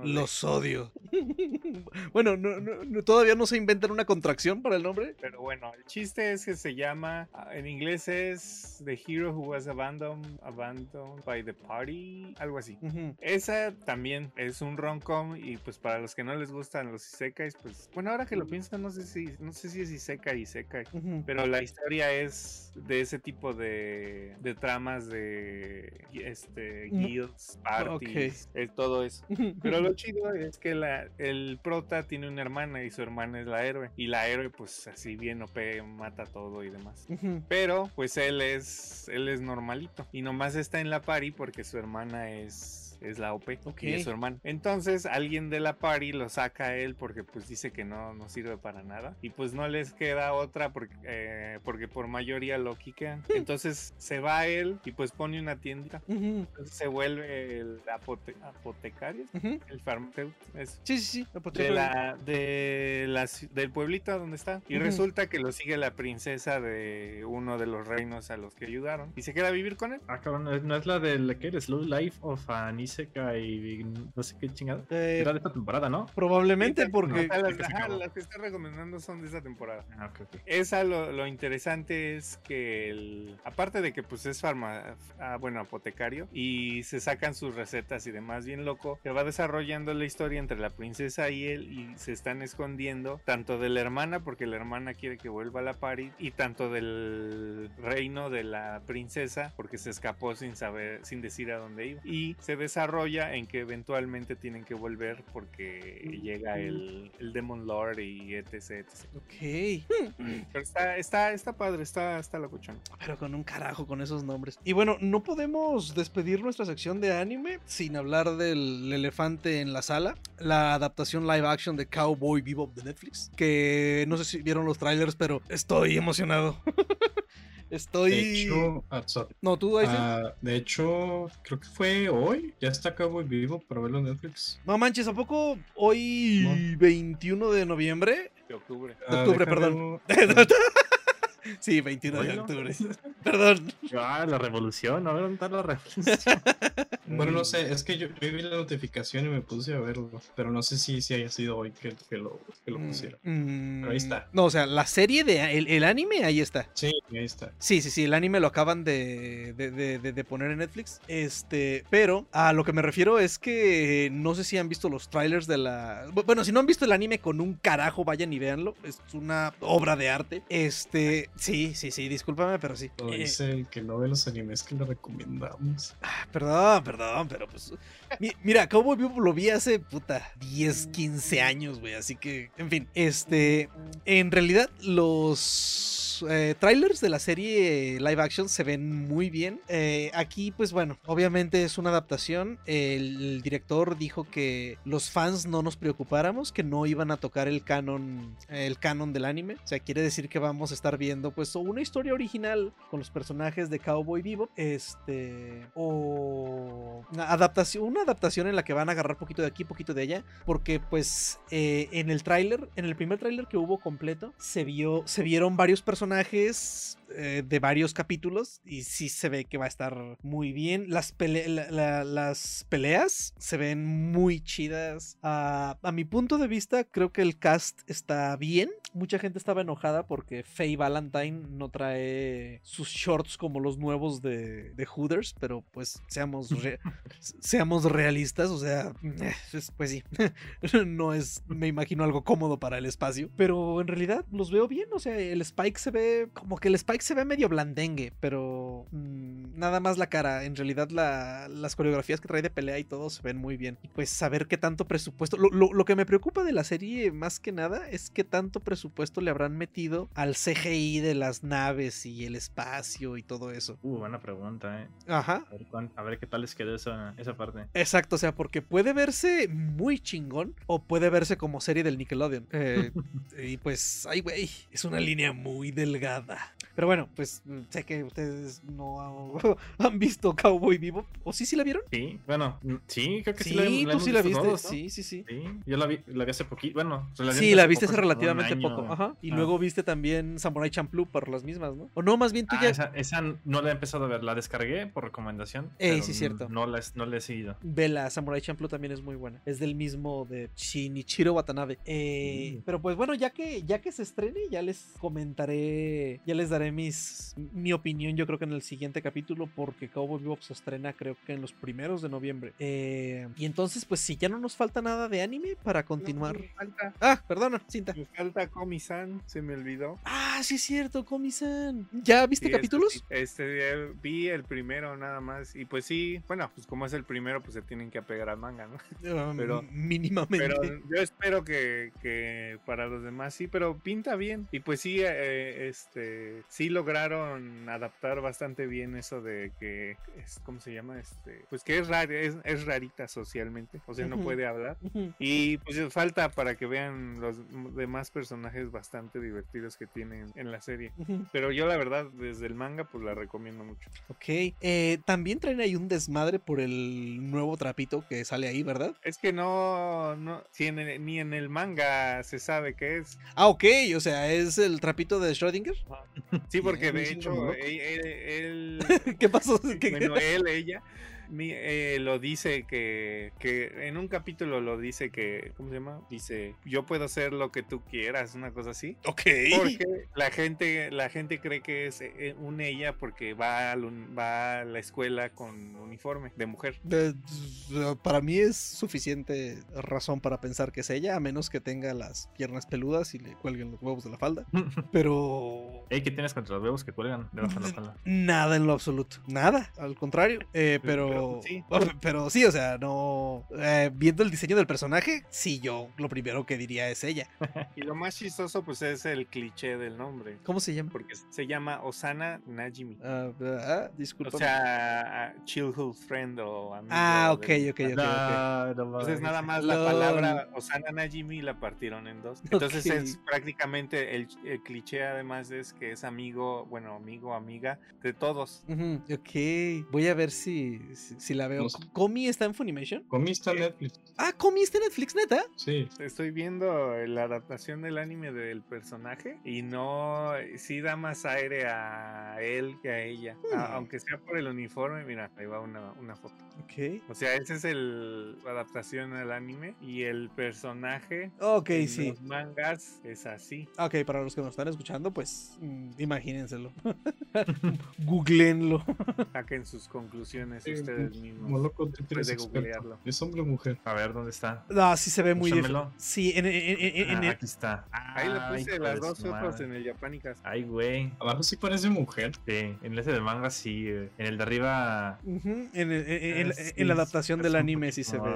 Los odio. bueno, no, no- no- todavía no se inventan una contracción para el nombre. Pero bueno, el chiste es que se llama, ah, en inglés es The Hero Who Was Abandoned, abandoned by the Party, algo así. Esa también es un rom-com y pues para los que no les gustan los isekais, pues bueno, ahora que lo pienso no sé si no sé si es isekai isekai, Ujú. pero la historia es de ese tipo de, de tramas de este Mm, guilds, parties, ok. Todo eso. Pero lo chido es que la, el prota tiene una hermana y su hermana es la héroe. Y la héroe, pues así bien OP, mata todo y demás. Pero, pues él es, él es normalito. Y nomás está en la pari porque su hermana es es, es la OP Ok. y es su hermano. Entonces alguien de la party lo saca a él porque pues dice que no, no sirve para nada y pues no les queda otra porque, eh, porque por mayoría lo quiquean. Entonces se va él y pues pone una tiendita. Ujú, Entonces se vuelve el apote- apotecario, ujú. el farmacéutico, eso. Sí, sí, sí. la De la, de la del pueblito donde está. Y Ujú. resulta que lo sigue la princesa de uno de los reinos a los que ayudaron. Y se queda a vivir con él. Ah, cabrón, ¿no es- ¿no es la del ¿qué? El Slow Life of an Isekai y no sé qué chingada? Eh, Era de esta temporada, ¿no? probablemente porque... o sea, las, ajá, las que está recomendando son de esa temporada. Ah, ok, ok. Esa lo, lo interesante es que el, aparte de que pues es farma, ah, bueno, apotecario y se sacan sus recetas y demás bien loco, se va desarrollando la historia entre la princesa y él y se están escondiendo tanto de la hermana porque la hermana quiere que vuelva a la party y tanto del reino de la princesa porque se escapó sin saber, sin decir a dónde iba y se desarrolla en que eventualmente tienen que volver porque llega el, el Demon Lord y etc, etc. Ok. Pero está, está, está padre, está, está locuchón. Pero con un carajo con esos nombres. Y bueno, no podemos despedir nuestra sección de anime sin hablar del elefante en la sala. La adaptación live action de Cowboy Bebop de Netflix. Que no sé si vieron los trailers, pero estoy emocionado. estoy... De hecho, ah, sorry. No, tú? Ah, de hecho, creo que fue hoy. Ya está Cowboy Vivo para verlo en Netflix. No manches, ¿a poco hoy 21 de noviembre? De octubre. Ah, octubre, deja perdón. ver- sí, 21 de Bueno. octubre. Perdón. Ah, la revolución, ¿no? ¿Dónde está la revolución? Bueno, no sé, es que yo, yo vi la notificación y me puse a verlo, pero no sé si, si haya sido hoy que, que lo, que lo pusieron. Mm, Pero ahí está. No, o sea, la serie de... El, el anime, ahí está. Sí, ahí está. Sí, sí, sí, el anime lo acaban de, de- de- poner en Netflix. Este, pero a lo que me refiero es que no sé si han visto los trailers de la. bu- Bueno, si no han visto el anime con un carajo, vayan y véanlo. Es una obra de arte. Este, sí, sí, sí, discúlpame, pero sí. Lo Eh, dice el que no ve los animes que le recomendamos. ah, perdón, perdón, pero pues. mi- mira, Cowboy Bebop lo vi hace puta 10, 15 años, güey. Así que, en fin, este. En realidad, los eh, trailers de la serie live action se ven muy bien. Eh, aquí, pues bueno, obviamente es una adaptación. El, director dijo que los fans no nos preocupáramos, que no iban a tocar el canon, el canon del anime. O sea, quiere decir que vamos a estar viendo, pues, una historia original con los personajes de Cowboy Vivo, este, o una adaptación, una adaptación en la que van a agarrar poquito de aquí, poquito de allá, porque, pues, eh, en el tráiler, en el primer tráiler que hubo completo, se vio, se vieron varios personajes eh, de varios capítulos y sí se ve que va a estar muy bien. Las, pele- la- la- las peleas se ven muy chidas. Ah, a mi punto de vista, creo que el cast está bien. Mucha gente estaba enojada porque Faye Valentine no trae sus shorts como los nuevos de, de Hooters, pero pues seamos, re- seamos realistas, o sea, eh, es- pues sí, no es, me imagino algo cómodo para el espacio, pero en realidad los veo bien, o sea, el Spike se ve como que el Spike se ve medio blandengue, pero mm, nada más la cara, en realidad la- las coreografías que trae de pelea y todo se ven muy bien. Y pues saber qué tanto presupuesto, lo, lo- lo que me preocupa de la serie más que nada es qué tanto presupuesto le habrán metido al CGI de las naves y el espacio y todo eso. Uh, buena pregunta, eh. Aja. A ver, cuán- a ver qué tal les quedó esa, esa parte. Exacto, o sea, porque puede verse muy chingón o puede verse como serie del Nickelodeon. Eh, y pues, ay, güey, es una línea muy delgada. Pero bueno, pues mm, sé que ustedes no ha- han visto Cowboy Vivo. ¿O sí, sí la vieron? Sí, bueno, mm, sí, creo que sí, Sí, la, tú hemos sí la visto viste. todos, ¿no? Sí, sí, sí. Sí, yo la vi, la vi hace poquito. Bueno, Sí, la viste hace relativamente poco. Ajá. Y Ah. luego viste también Samurai Champloo por las mismas, ¿no? O no, más bien tú Ah, ya. esa, esa no la he empezado a ver, la descargué por recomendación. Ey, sí, cierto. No la, he- no la he seguido. Vela, Samurai Champloo también es muy buena. Es del mismo de Shinichiro Watanabe. Eh, Mm. Pero pues bueno, ya que, ya que se estrene, ya les comentaré, ya les daré mis, mi opinión, yo creo que en el siguiente capítulo, porque Cowboy Bebop se estrena creo que en los primeros de noviembre. Eh, y entonces, pues si ya no nos falta nada de anime para continuar. No, me falta, Ah, perdona, cinta. me falta Komi-san, se me olvidó. Ah, sí es cierto, Komi-san. ¿Ya viste Sí, este capítulos? Este, eh, vi el primero nada más. Y pues sí, bueno, pues como es el primero, pues se tienen que apegar al manga, ¿no? Um, pero- mínimamente. Pero yo espero que, que para los demás sí, pero pinta bien. Y pues sí, eh, este, sí lograron adaptar bastante bien eso de que es, ¿cómo se llama? Este, pues que es rara, es, es rarita socialmente, o sea, no puede hablar. Y pues falta para que vean los demás personajes bastante divertidos que tienen en la serie. Pero yo la verdad, desde el manga, pues la recomiendo mucho. Ok. Eh, también traen ahí un desmadre por el nuevo trapito que sale ahí, ¿verdad? Es que no, no si en el- ni en el manga se sabe qué es. Ah, ok. O sea, es el trapito de Schrödinger. Sí, porque me de hecho, loco. él, él- él- ¿Qué pasó? ¿Qué- bueno, él, ella, eh, lo dice que, que en un capítulo lo dice que, ¿cómo se llama? Dice, yo puedo ser lo que tú quieras, una cosa así. Ok. Porque la gente, la gente cree que es eh, un ella porque va, al un- va a la escuela con uniforme de mujer. Eh, para mí es suficiente razón para pensar que es ella, a menos que tenga las piernas peludas y le cuelguen los huevos de la falda. Pero Ey, ¿qué tienes contra los huevos que cuelgan de la falda? nada en lo absoluto. Nada, al contrario. Eh, pero, Pero sí. pero sí, o sea, no. eh, viendo el diseño del personaje, sí, yo lo primero que diría es ella. Y lo más chistoso pues es el cliché del nombre. ¿Cómo se llama? Porque se llama Osana Najimi. Ah, ah, disculpa. O sea, a- childhood friend o amigo. ah, ok, del- ok, ok. ok. No, no Entonces nada más la palabra Osana Najimi la partieron en dos. Entonces es prácticamente el, el cliché además es que es amigo, bueno, amigo, amiga de todos. Ujú, ok, voy a ver si, si, si la veo. No sé. ¿Comi está en Funimation? Comi está en Netflix. Ah, Comi está en Netflix, neta. Sí. Estoy viendo la adaptación del anime del personaje y no, sí da más aire a él que a ella. A- Hmm. aunque sea por el uniforme, mira, ahí va una, una foto. Ok. O sea, ese es el la adaptación al anime y el personaje Ok, en sí. los mangas es así. Ok, para los que nos están escuchando, pues mm, imagínenselo. Googleenlo. Saquen sus conclusiones Sí, ustedes Como mismos. loco, tú Después eres de. ¿Es hombre o mujer? A ver, ¿dónde está? Ah, sí se ve muy diferente. Sí, en, en- en- en- Ah, el- aquí está. Ahí le Ay, puse hijo las dos fotos en el Japanicas. Ay, güey. Abajo sí parece mujer. Sí, en ese del manga sí. eh, En el de arriba. En- en- en- ah, sí, en la es- adaptación es del anime sí se ve.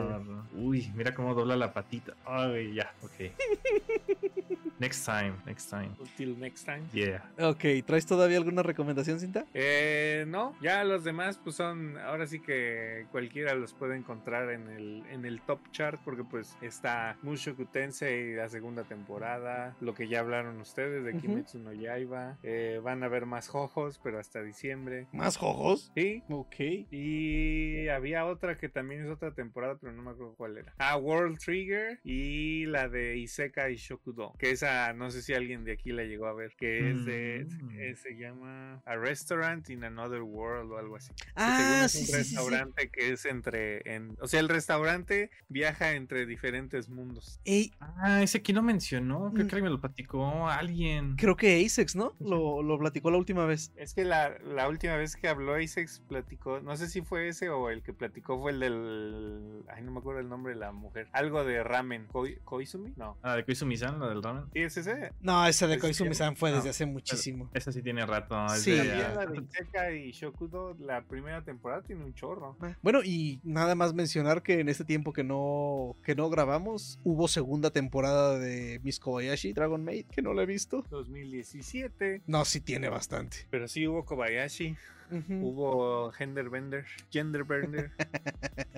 Uy, mira cómo dobla la patita. Ay, ya, ok. next time, next time. Until next time. Yeah. Ok, ¿traes todavía alguna recomendación, Cinta? Eh, no, ya los demás pues son, ahora sí que cualquiera los puede encontrar en el, en el top chart porque pues está Mushoku Tensei la segunda temporada, lo que ya hablaron ustedes de. Kimetsu no Yaiba, eh, van a haber más jojos pero hasta diciembre. ¿Más jojos? Sí, Ok. y había otra que también es otra temporada, pero no me acuerdo cuál era. Ah, World Trigger y la de Iseka y Shokudo. Que esa, no sé si alguien de aquí la llegó a ver. Que es de. Mm. se llama A Restaurant in Another World o algo así. Que según Ah, es sí, un sí, sí, sí. restaurante que es entre. En, o sea, el restaurante viaja entre diferentes mundos. Ey, Ah, ese aquí lo mencionó. Creo Mm. que alguien me lo platicó. Alguien. creo que Asex, ¿no? Lo, lo platicó la última vez. Es que la, la última vez que habló Isex platicó, no sé si fue ese o el que platicó fue el del. Ay, no me acuerdo el nombre de la mujer. Algo de ramen. Koi- ¿Koizumi? No. Ah, de Koizumi-san, la del ramen. ¿Sí es ese? No, ese de Koizumi-san fue no, desde hace muchísimo. Esa sí tiene rato. Sí. También la de Iseka y Shokudo, la primera temporada tiene un chorro. Ah, Bueno, y nada más mencionar que en este tiempo que no, que no grabamos, hubo segunda temporada de Miss Kobayashi, Dragon Maid, que no la he visto. 2017. No, sí tiene bastante. Pero sí hubo Kobayashi, Ujú. hubo Genderbender, Genderbender.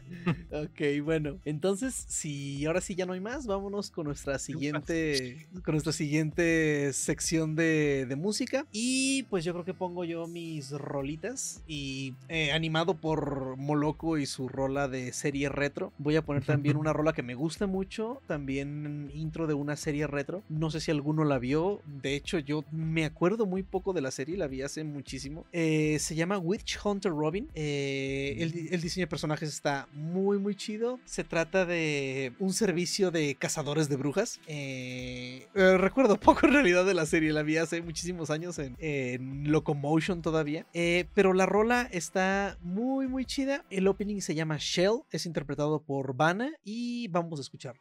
Ok, bueno. Entonces, si ahora sí ya no hay más, vámonos con nuestra siguiente. Con nuestra siguiente sección de, de música. Y pues yo creo que pongo yo mis rolitas. Y eh, animado por Moloco y su rola de serie retro. Voy a poner también una rola que me gusta mucho. También intro de una serie retro. No sé si alguno la vio. De hecho, yo me acuerdo muy poco de la serie. La vi hace muchísimo. Eh, se llama Witch Hunter Robin. Eh, el, di- el diseño de personajes está muy, muy chido. Se trata de un servicio de cazadores de brujas. Eh, eh, recuerdo poco en realidad de la serie. La vi hace muchísimos años en, en Locomotion todavía. Pero la rola está muy, muy chida. El opening se llama Shell. Es interpretado por Vanna. Y vamos a escuchar.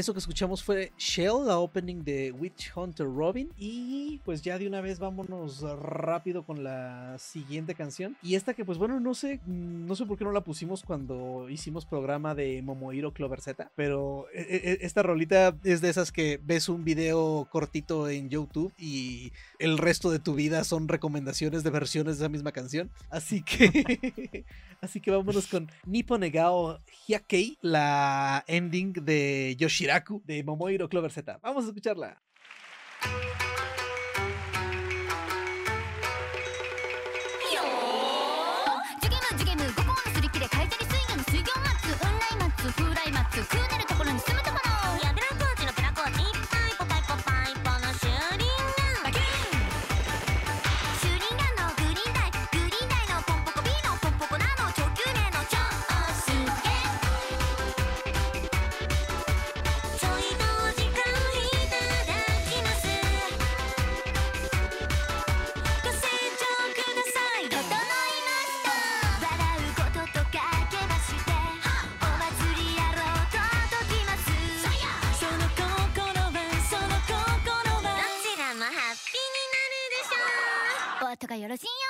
Eso que escuchamos fue Shell, la opening de Witch Hunter Robin y pues ya de una vez vámonos rápido con la siguiente canción. Y esta que pues bueno, no sé, mm, no sé por qué no la pusimos cuando hicimos programa de Momohiro Clover Z, pero e, e, e, esta rolita es de esas que ves un video cortito en YouTube y el resto de tu vida son recomendaciones de versiones de esa misma canción. Así que así que vámonos con Nipponegao Hyakei, la ending de Yoshiraku de Momohiro Clover Z. Vamos a escucharla. よろしいよ。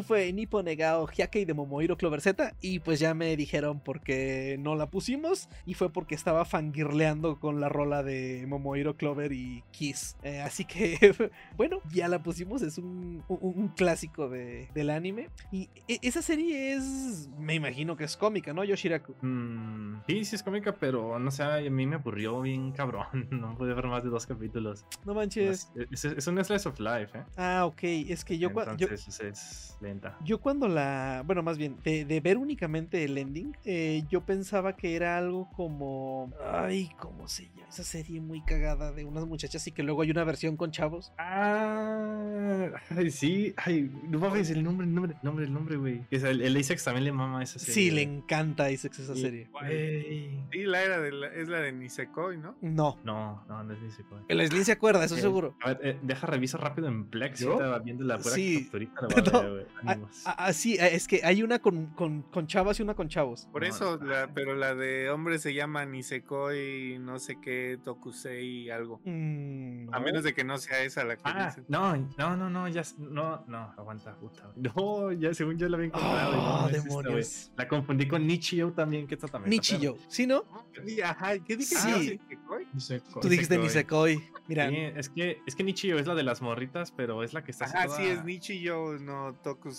Eso fue Nippo Negao Hyakei de Momohiro Clover Z. Y pues ya me dijeron por qué no la pusimos. Y fue porque estaba fangirleando con la rola de Momohiro Clover y Kiss. Eh, así que, bueno, ya la pusimos. Es un, un- un clásico de- del anime. Y e- esa serie es. Me imagino que es cómica, ¿no, Yoshiraku? Mm, sí, sí es cómica, pero no sé, a mí me aburrió bien cabrón. No pude ver más de dos capítulos. No manches. Es, es- es un slice of life, ¿eh? Ah, ok. Es que yo, cua- yo, Entonces es, Yo cuando la, bueno, más bien, de, de ver únicamente el ending, eh, yo pensaba que era algo como, ay, ¿cómo se llama? Esa serie muy cagada de unas muchachas y que luego hay una versión con chavos. Ah, ay, sí, ay, no mames, el nombre, el nombre, el nombre, el nombre, güey. Es El, el Isaac también le mama esa serie. Sí, le encanta a Isaac esa serie. güey. Sí, la era de la- es la de Nisekoi, ¿no? No, No, no, no es Nisekoi. el Slim se acuerda, eso Eh, seguro. A ver, eh, deja reviso rápido en Plex. ¿Yo? Estaba viendo la pura Sí. capturita. la a No, güey. Ah, ah, ah, ah, es que hay una con, con, con chavas y una con chavos. Por No, eso, no. la- pero la de hombre se llama Nisekoi, no sé qué, Tokusei, algo. Mm, A no. menos de que no sea esa la que Ah, dicen. no, no, no, no, ya, no, no, aguanta, puta. güey. No, ya según yo la había encontrado. no, Ah, esta. La confundí con Nichio también, que esta también. Nichio, ¿sí, no? Sí, Ajá, ¿qué dije? Sí. Ah, Nisekoi. Dice, Tú dijiste Nisekoi. Mira, Sí, es que, es que Nichio es la de las morritas, pero es la que está así toda- sí, es Nichiyo, no Tokusei,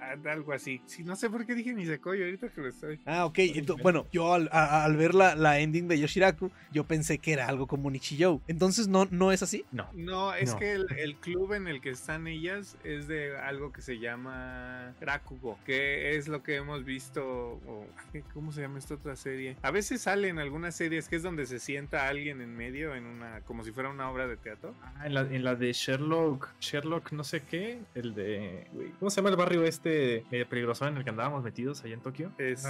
a- algo así. Sí, no sé por qué dije Nisekoi ahorita que lo estoy. Ah, ok. bueno, yo al, a- al ver la, la ending de Yoshiraku, yo pensé que era algo como Nichijou. Entonces, ¿no, no es así? No. No, es No. que el, el club en el que están ellas es de algo que se llama Rakugo, que es lo que hemos visto. o- ay, ¿Cómo se llama esta otra serie? A veces sale en algunas series que es donde se sienta alguien en medio, en una, como si fuera una obra de teatro. Ah, en la, en la de Sherlock, Sherlock no sé qué, el de... güey, ¿Cómo se llama el barrio este medio peligroso en el que andábamos metidos allá en Tokio? Este.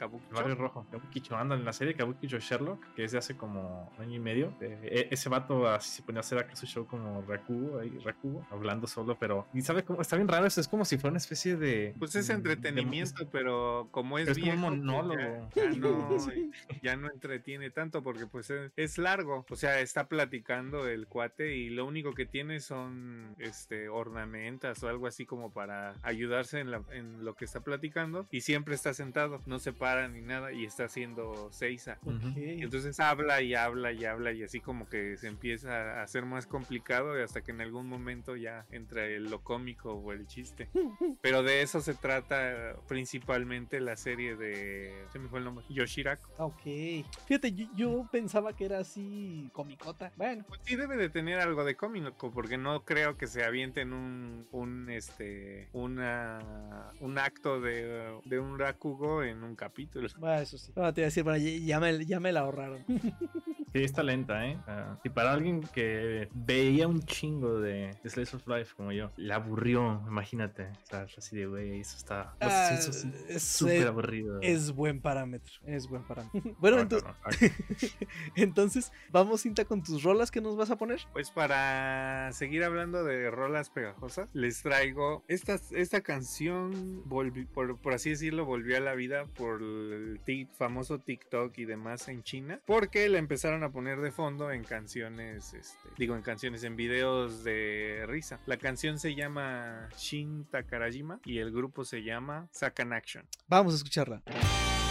Kabukicho. El barrio rojo. Kabukicho, anda en la serie Kabukicho Sherlock, que es de hace como un año y medio. Eh, e- ese vato así se ponía a hacer acá su show como Rakugo, ahí, Rakugo, hablando solo, pero... ¿Y sabe cómo? Está bien raro eso, es como si fuera una especie de... Pues es mm, de- entretenimiento, pero como es, Pero es como un viejo, pues monólogo. ya, ya no, ya no entretiene tanto porque pues es, es largo. O sea, está platicando el cuate y lo único que tiene son este ornamentas o algo así como para ayudarse en, la- en lo que está platicando y siempre está sentado, no se para ni nada y está haciendo seiza. Ujú. Y entonces habla y habla y habla y así como que se empieza a hacer más complicado y hasta que en algún momento ya entra el- lo cómico o el chiste. Pero de eso se trata principalmente la serie de... Se me fue el nombre. Yoshiraku. Ah, Ok. Fíjate, yo, yo pensaba que era así comicota. Bueno, Pues sí debe de tener algo de cómico porque no creo que se avienten un, un este una un acto de, de un Rakugo en un capítulo. eso sí. Ah, te iba a decir, bueno, ya, me, ya me la ahorraron. Sí, está lenta, ¿eh? Ah, y para alguien que veía un chingo de Slice of Life como yo, la aburrió, imagínate. O sea, así de, güey, eso está... no Ah, súper aburrido. Es buen parámetro. Es buen parámetro. bueno, Ah, ento- no, no, entonces, vamos, cinta, con tus rolas que nos vas a poner. Pues para seguir hablando de rolas pegajosas, les traigo esta, esta canción, volvi- por, por así decirlo, volvió a la vida por el famoso TikTok y demás en China, porque la empezaron a poner de fondo en canciones, este, digo en canciones, en videos de risa. La canción se llama Shin Takarajima y el grupo se llama Sakan Action. Vamos a escucharla.「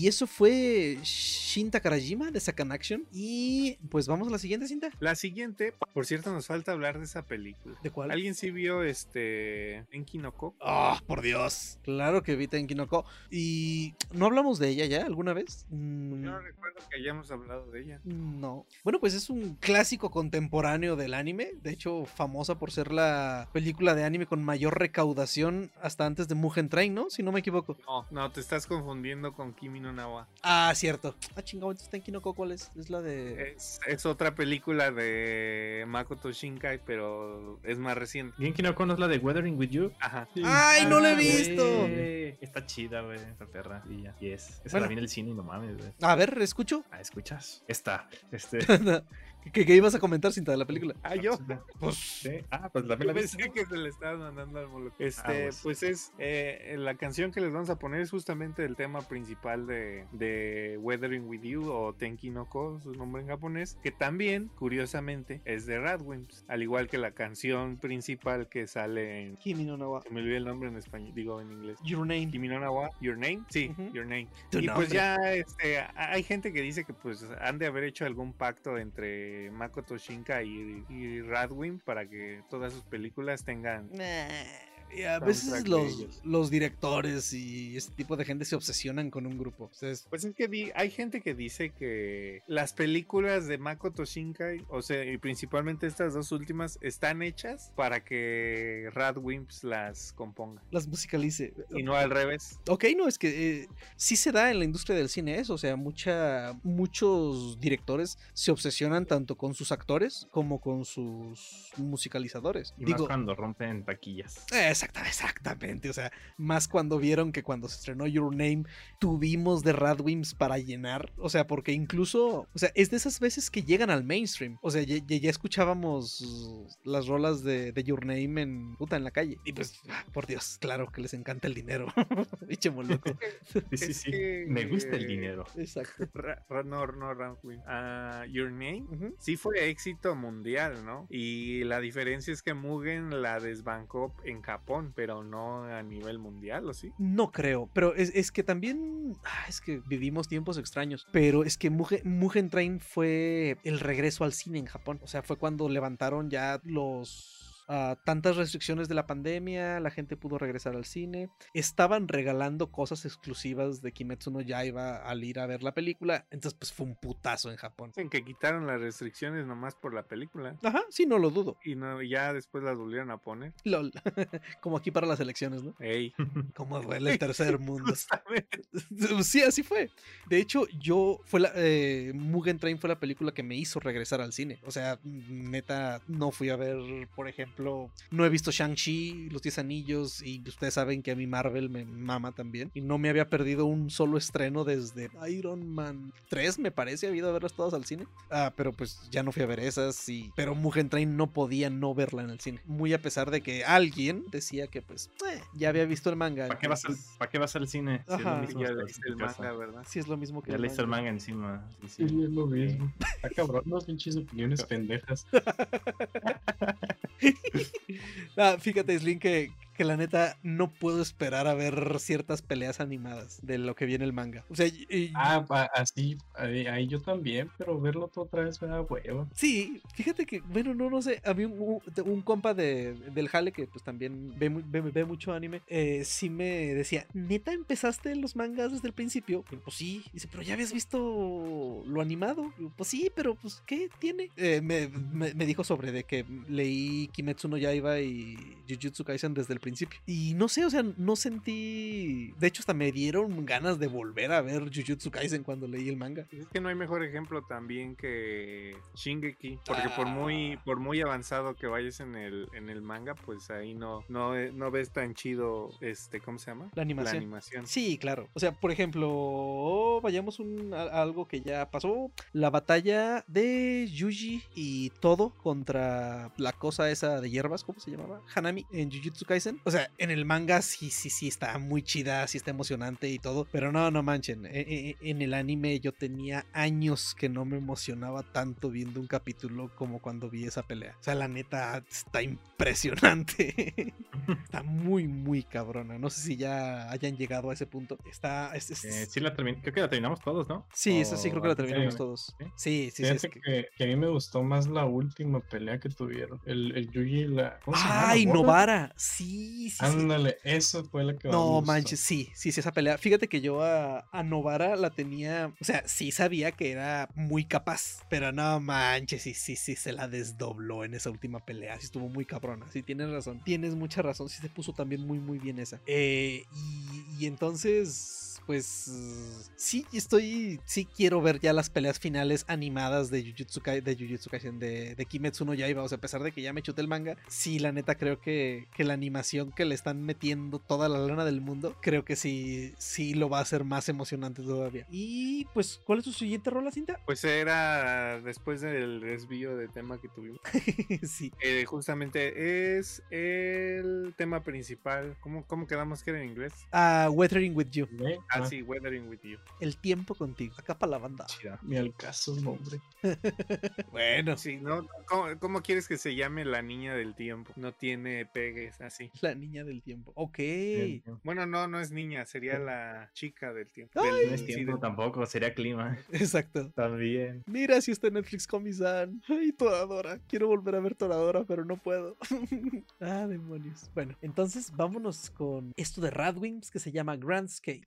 Y eso fue Shin Takarajima de Sakan Action. Y pues vamos a la siguiente cinta. La siguiente, por cierto, nos falta hablar de esa película. ¿De cuál? ¿Alguien sí vio este Enki no Ko? ¡Ah, por Dios! Claro que vi Tenki no Ko. ¿Y no hablamos de ella ya alguna vez? Mm, Yo no recuerdo que hayamos hablado de ella. No. Bueno, pues es un clásico contemporáneo del anime. De hecho, famosa por ser la película de anime con mayor recaudación hasta antes de Mugen Train, ¿no? Si no me equivoco. No, no, te estás confundiendo con Kimi no Nawa. Ah, cierto. Ah, chingado, entonces Tenki no Ko, ¿cuál es? Es la de. Es, es otra película de Makoto Shinkai, pero es más reciente. Genki no conoce la de Weathering with You. Ajá. ¡Ay, no la he Ah, visto! Está chida, güey, esa perra. Y ya. Y es. Esa Bueno. la vi en el cine y no mames, güey. A ver, escucho. Ah, ¿escuchas? Está. Este. ¿Qué, qué ibas a comentar, cinta de la película? Ah, yo. Pues. Sí. Ah, pues la, Yo la pensé que se le estabas mandando al molo. Este, Ah, pues. pues es eh, la canción que les vamos a poner es justamente el tema principal de, de Weathering with You o Tenki no Ko, su nombre en japonés, que también, curiosamente, es de Radwimps, al igual que la canción principal que sale en. Kimi no Nawa. Se me olvidó el nombre en español, digo en inglés. Your name. Kimi no Nawa, Your Name, sí, Ujú. Your Name. Tu y nombre. pues ya este, hay gente que dice que pues han de haber hecho algún pacto entre Makoto Shinkai y, Radwimp para que todas sus películas tengan Nah, y a veces los, directores y ese tipo de gente se obsesionan con un grupo. O sea, es- Pues es que di- hay gente que dice que las películas de Makoto Shinkai, o sea, y principalmente estas dos últimas, están hechas para que Radwimps las componga. las musicalice. Y no al revés. Ok, no, es que eh, sí se da en la industria del cine eso, o sea, mucha, muchos directores se obsesionan tanto con sus actores como con sus musicalizadores. Y Digo, más cuando rompen taquillas. eh, exacta- exactamente, o sea, más cuando vieron que cuando se estrenó Your Name tuvimos de Radwimps para llenar, o sea, porque incluso, o sea, es de esas veces que llegan al mainstream, o sea, ya, escuchábamos las rolas de, de Your Name en, puta, en la calle, y pues, ah, por Dios, claro que les encanta el dinero, Pinche moloco. Sí, sí, sí. que- Me gusta el dinero. Exacto. Ra- ra- no, no, Radwimp. Ah, Your Name sí fue éxito mundial, ¿no? Y la diferencia es que Mugen la desbancó en Japón, pero no a nivel mundial, ¿o sí? No creo, pero es, es que también ah, es que vivimos tiempos extraños. Pero es que Mugen, Mugen Train fue el regreso al cine en Japón. O sea, fue cuando levantaron ya los ah, tantas restricciones de la pandemia, la gente pudo regresar al cine. Estaban regalando cosas exclusivas de Kimetsu no Yaiba al ir a ver la película. Entonces, pues fue un putazo en Japón. Dicen que quitaron las restricciones nomás por la película. Ajá, sí, no lo dudo. Y no, ya después las volvieron a poner. Lol. Como aquí para las elecciones, ¿no? Ey. Como duele el tercer mundo. Sí, así fue. De hecho, yo fue la eh, Mugen Train fue la película que me hizo regresar al cine. O sea, neta, no fui a ver, por ejemplo, no he visto Shang-Chi, Los Diez Anillos, y ustedes saben que a mí Marvel me mama también. Y no me había perdido un solo estreno desde Iron Man 3, me parece, había ido a verlas todas al cine. Ah, pero pues ya no fui a ver esas, y... pero Mugen Train no podía no verla en el cine. Muy a pesar de que alguien decía que pues eh, ya había visto el manga. ¿Para qué, vas al, ¿Para qué vas al cine? Si es lo Ajá. mismo Ya leíste el tu casa. manga, ¿verdad? Sí, es lo mismo que Ya leíste el manga. manga encima. Sí, Sí, sí. es lo mismo. Está cabrón, unas pinches opiniones pendejas. Ah, fíjate, Slim, que, que la neta no puedo esperar a ver ciertas peleas animadas de lo que viene el manga. O sea, y- Ah, así, ahí, yo también, pero verlo todo otra vez me da huevo. sí, fíjate que, bueno, no, no sé, a mí un, compa de, del Jale que pues también ve, ve, ve mucho anime, eh, sí me decía, ¿neta empezaste los mangas desde el principio? Y pues sí, dice, pero ya habías visto lo animado. Y pues sí, pero pues, ¿qué tiene? Eh, me, me- me dijo sobre de que leí Kimetsu no Yaiba y Jujutsu Kaisen desde el principio. Y no sé, o sea, no sentí. De hecho, hasta me dieron ganas de volver a ver Jujutsu Kaisen cuando leí el manga. Es que no hay mejor ejemplo también que Shingeki, porque por muy Ah. por muy avanzado que vayas en el en el manga, pues ahí no no eh, no ves tan chido este, ¿cómo se llama? La animación. La animación. Sí, claro. O sea, por ejemplo, vayamos un, a- a algo que ya pasó. La batalla de Yuji y todo contra la cosa esa de hierbas, ¿cómo se llamaba? Hanami en Jujutsu Kaisen. O sea, en el manga sí, sí, sí está muy chida, sí está emocionante y todo. Pero no, no manchen. e- e- En el anime yo tenía años que no me emocionaba tanto viendo un capítulo como cuando vi esa pelea. O sea, la neta está impresionante. está muy, muy cabrona. No sé si ya hayan llegado a ese punto. Está. es- es- Eh, sí, la creo que la terminamos todos, ¿no? Sí, eso sí creo que la terminamos sí, todos. ¿sí? Sí, sí, que- que, que a mí me gustó más la última pelea que tuvieron. El, el Yuji y la. ¿cómo se llama? ¿La ¡Ay? Novara! Sí, sí, sí. Ándale, eso fue la que más No manches, sí, sí, sí, esa pelea. Fíjate que yo a, a Novara la tenía, o sea, sí sabía que era muy capaz, pero no manches, sí, sí, sí, se la desdobló en esa última pelea. Sí, estuvo muy cabrona. Sí, tienes razón, tienes mucha razón. Sí, se puso también muy, muy bien esa. Eh, y, y entonces, pues, sí, estoy, sí quiero ver ya las peleas finales animadas de Jujutsu, Kai- de Jujutsu Kaisen, de, de Kimetsu no Yaiba. O sea, a pesar de que ya me chuté el manga, sí, la neta creo que, que la animación que le están metiendo toda la lana del mundo, creo que sí, sí lo va a hacer más emocionante todavía. Y pues, ¿cuál es tu siguiente rola, cinta? Pues era después del desvío de tema que tuvimos. sí. Eh, justamente es el tema principal. ¿Cómo, cómo quedamos que era en inglés? Ah, Weathering with You, ¿Eh? Ah, Ah, sí, Weathering with You. el tiempo contigo. Acá para la banda. Chida. Ni al caso, hombre. Bueno, Sí, ¿no? ¿Cómo, cómo quieres que se llame la niña del tiempo? No tiene pegues así. la niña del tiempo. Ok. Bien. Bueno, no, no es niña, sería la chica del tiempo. Del- No es sí, tiempo tampoco, sería clima. Exacto. También. Mira si está en Netflix Comisan. Ay, Toradora. Quiero volver a ver Toradora, pero no puedo. ah, demonios. Bueno, entonces vámonos con esto de Radwings que se llama Grandscape.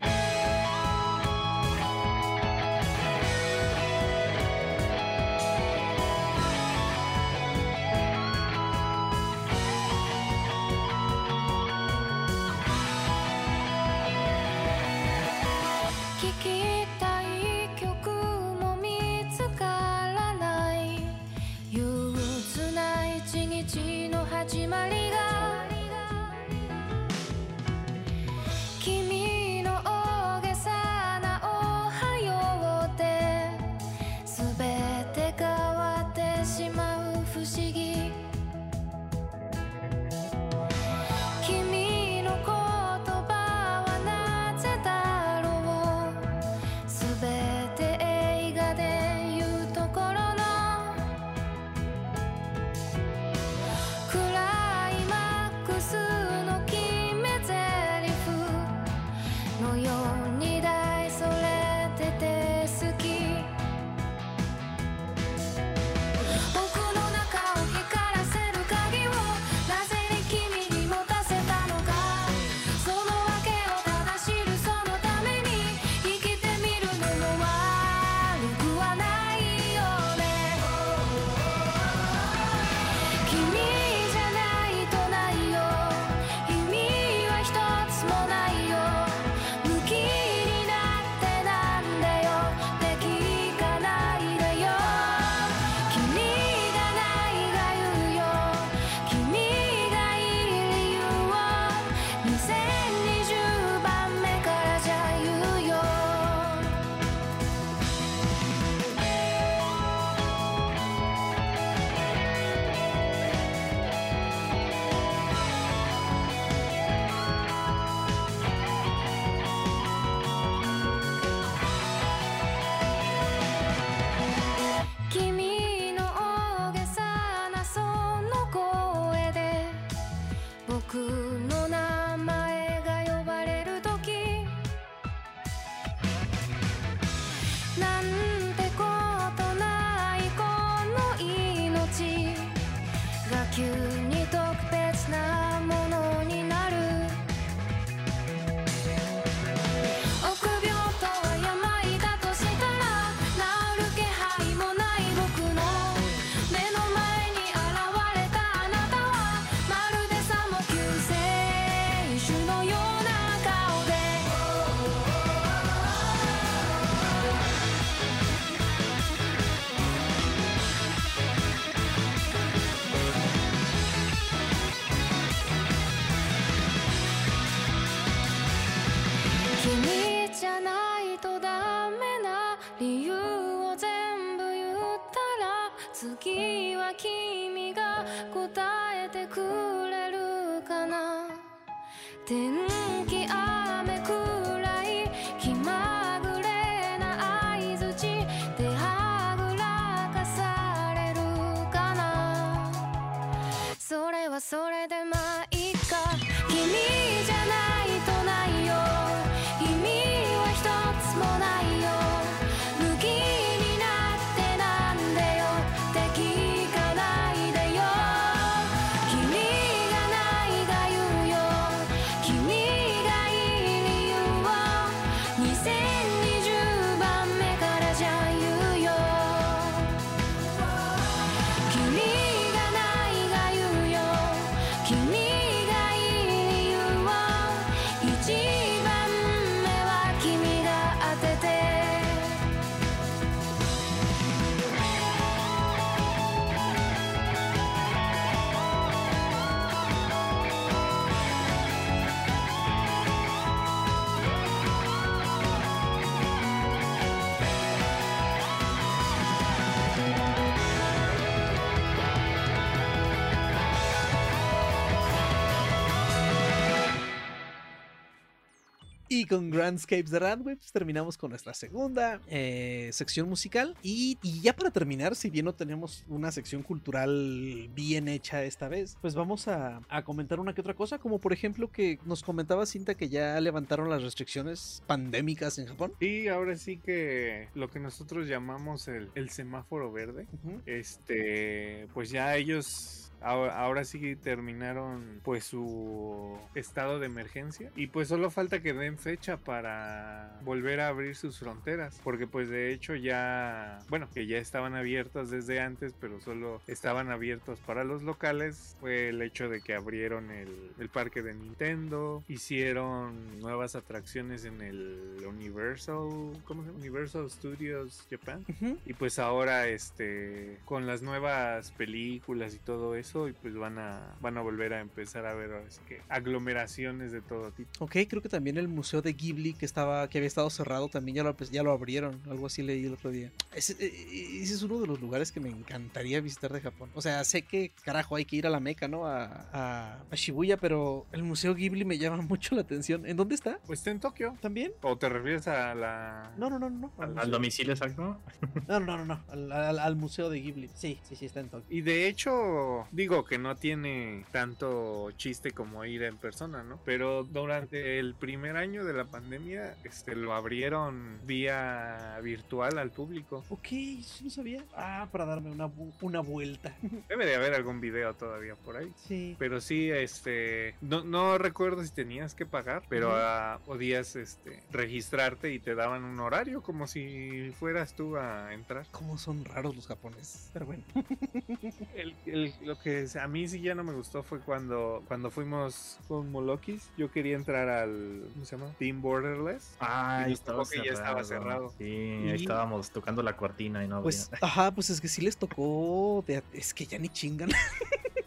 Tenho Y con Grandscapes de Radway, pues terminamos con nuestra segunda eh, sección musical. Y, y ya para terminar, si bien no tenemos una sección cultural bien hecha esta vez, pues vamos a, a comentar una que otra cosa, como por ejemplo que nos comentaba Cinta que ya levantaron las restricciones pandémicas en Japón. Y ahora sí que lo que nosotros llamamos el, el semáforo verde, este, pues ya ellos ahora, ahora sí terminaron pues su estado de emergencia y pues solo falta que den fecha para volver a abrir sus fronteras, porque pues de hecho ya, bueno, que ya estaban abiertas desde antes, pero solo estaban abiertos para los locales, fue el hecho de que abrieron el, el parque de Nintendo, hicieron nuevas atracciones en el Universal, ¿cómo se llama? Universal Studios Japan. Y pues ahora, este, con las nuevas películas y todo eso, y pues van a, van a volver a empezar a ver que aglomeraciones de todo tipo. Ok, creo que también el museo de Ghibli que estaba que había estado cerrado también ya lo, pues, ya lo abrieron, algo así leí el otro día. Ese, eh, ese es uno de los lugares que me encantaría visitar de Japón. O sea, sé que carajo hay que ir a la Meca, ¿no? A, a- a Shibuya, pero el museo Ghibli me llama mucho la atención. ¿En dónde está? Pues está en Tokio. ¿También? ¿O te refieres a la...? No, no, no, no. Al, Al, al museo. domicilio exacto. No, no, no, no. Al, al- al museo de Ghibli. Sí, sí, sí, está en Tokio. Y de hecho, digo que no tiene tanto chiste como ir en persona, ¿no? Pero durante el primer año de la pandemia, este, lo abrieron vía virtual al público. Ok, eso no sabía. Ah, para darme una, una vuelta. Debe de haber algún video todavía por ahí. Sí. Pero sí, este, no, no recuerdo si tenías que pagar, pero ah, podías, este, registrarte y te daban un horario como si fueras tú a entrar. Cómo son raros los japoneses. Pero bueno. El- el- lo que a mí sí ya no me gustó fue cuando, cuando fuimos con Molokis. Yo quería entrar al, ¿cómo se llama? Team Borderless. Ah, Y estaba que ya estaba cerrado. Sí, Y- ahí estábamos tocando la cortina y no Pues, había- ajá, pues es que sí les tocó. de- es que ya ni chingan.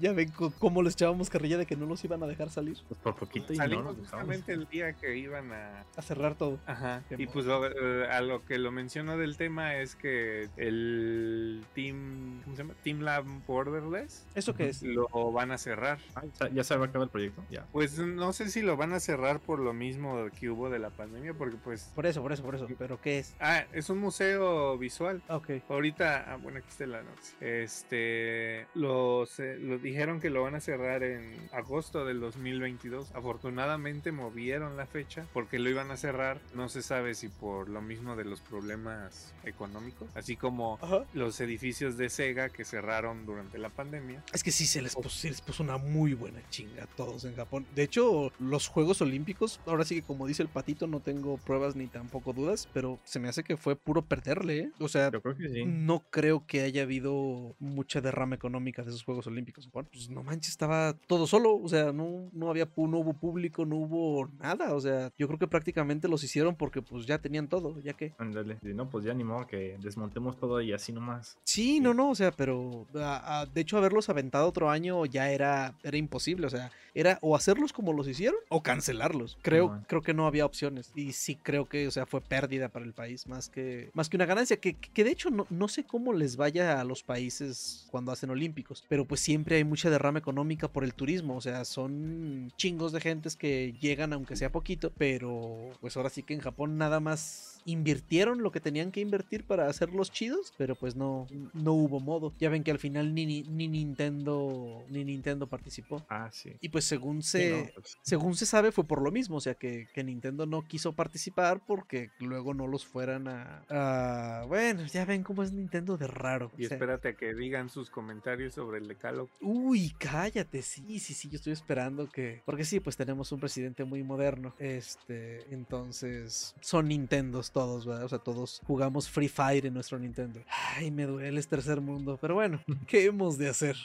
ya ven cómo les echábamos carrilla de que no los iban a dejar salir. Pues por poquito y no Salimos nos dejamos. justamente el día que iban a, A cerrar todo. Ajá. Y pues lo- eh, a lo que lo menciono del tema es que el Team, ¿cómo se llama? Team Lab Borderless ¿Eso qué es? lo van a cerrar. Ah, ya- se va a acabar el proyecto. Ya. Pues no sé si lo van a cerrar por lo mismo que hubo de la pandemia, porque pues... Por eso, por eso, por eso. ¿Pero qué es? Ah, es un museo visual. Ah, Ok. Ahorita, ah, bueno, aquí está la noticia. Este, lo, se- lo dijeron que lo van a cerrar en agosto del 2022. Afortunadamente movieron la fecha porque lo iban a cerrar. No se sabe si por lo mismo de los problemas económicos, así como Ajá. los edificios de Sega que cerraron durante la pandemia. Es que sí se les, puso, se les puso una muy buena chinga a todos en Japón. De hecho, los Juegos Olímpicos, ahora sí que como dice el patito, no tengo pruebas ni tampoco dudas, pero se me hace que fue puro perderle, ¿eh? O sea, Yo creo que sí. no creo que haya habido mucha derrama económica de esos Juegos Olímpicos. Bueno, pues no manches, estaba todo solo, o sea, no, no había no hubo público, no hubo nada, o sea, yo creo que prácticamente los hicieron porque pues ya tenían todo, ya que... Ándale. No, pues ya ni modo que desmontemos todo y así nomás. Sí, no, no, o sea, pero a- a- de hecho haberlos aventado otro año ya era, era imposible, o sea, era o hacerlos como los hicieron o cancelarlos. Creo, creo que no había opciones. Y sí creo que, o sea, fue pérdida para el país más que, más que una ganancia, que, que de hecho no, no sé cómo les vaya a los países cuando hacen olímpicos, pero pues siempre hay mucha derrama económica por el turismo, o sea, son chingos de gentes que llegan aunque sea poquito, pero pues ahora sí que en Japón nada más invirtieron lo que tenían que invertir para hacerlos chidos, pero pues no, no hubo modo. Ya ven que al final ni, ni, ni Nintendo ni Nintendo participó. Ah, sí. Y pues según Sí, se, no, pues, según se sabe fue por lo mismo, o sea que, que Nintendo no quiso participar porque luego no los fueran a, a- Bueno, ya ven cómo es Nintendo de raro. Y o sea, espérate a que digan sus comentarios sobre el decálogo. Uy, cállate, sí, sí, sí, yo estoy esperando que... Porque sí, pues tenemos un presidente muy moderno, este, entonces son Nintendos todos, ¿verdad? O sea, todos jugamos Free Fire en nuestro Nintendo. Ay, me duele, es tercer mundo, pero bueno, ¿qué hemos de hacer?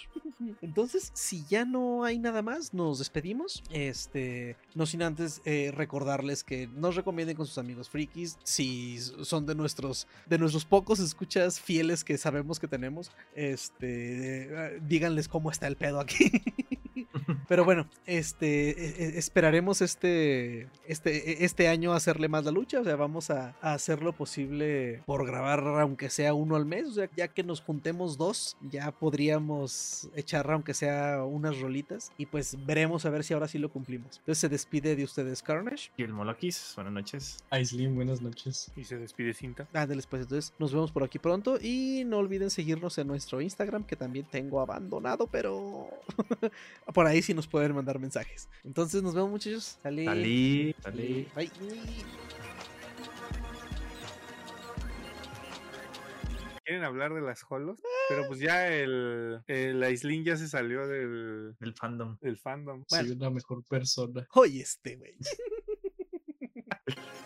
Entonces, si ya no hay nada más, nos despedimos. Este, no sin antes eh, recordarles que nos recomienden con sus amigos frikis. Si son de nuestros, de nuestros pocos escuchas fieles que sabemos que tenemos, este, eh, díganles cómo está el pedo aquí. Pero bueno, este, e- e- esperaremos este, este, este año hacerle más la lucha. O sea, vamos a, a hacer lo posible por grabar, aunque sea uno al mes. O sea, ya que nos juntemos dos, ya podríamos echar, aunque sea unas rolitas. Y pues veremos a ver si ahora sí lo cumplimos. Entonces se despide de ustedes, Carnage. Y el Molokis, buenas noches. Aislin, buenas noches. Y se despide cinta. Ándeles, pues entonces nos vemos por aquí pronto. Y no olviden seguirnos en nuestro Instagram, que también tengo abandonado, pero por ahí sí nos pueden mandar mensajes. Entonces nos vemos, muchachos. Salí. Salí, salí. Bye. ¿Quieren hablar de las holos? Pero pues ya el, el Aislin ya se salió del, Del fandom. del fandom. Soy una mejor persona. Oye, este, güey.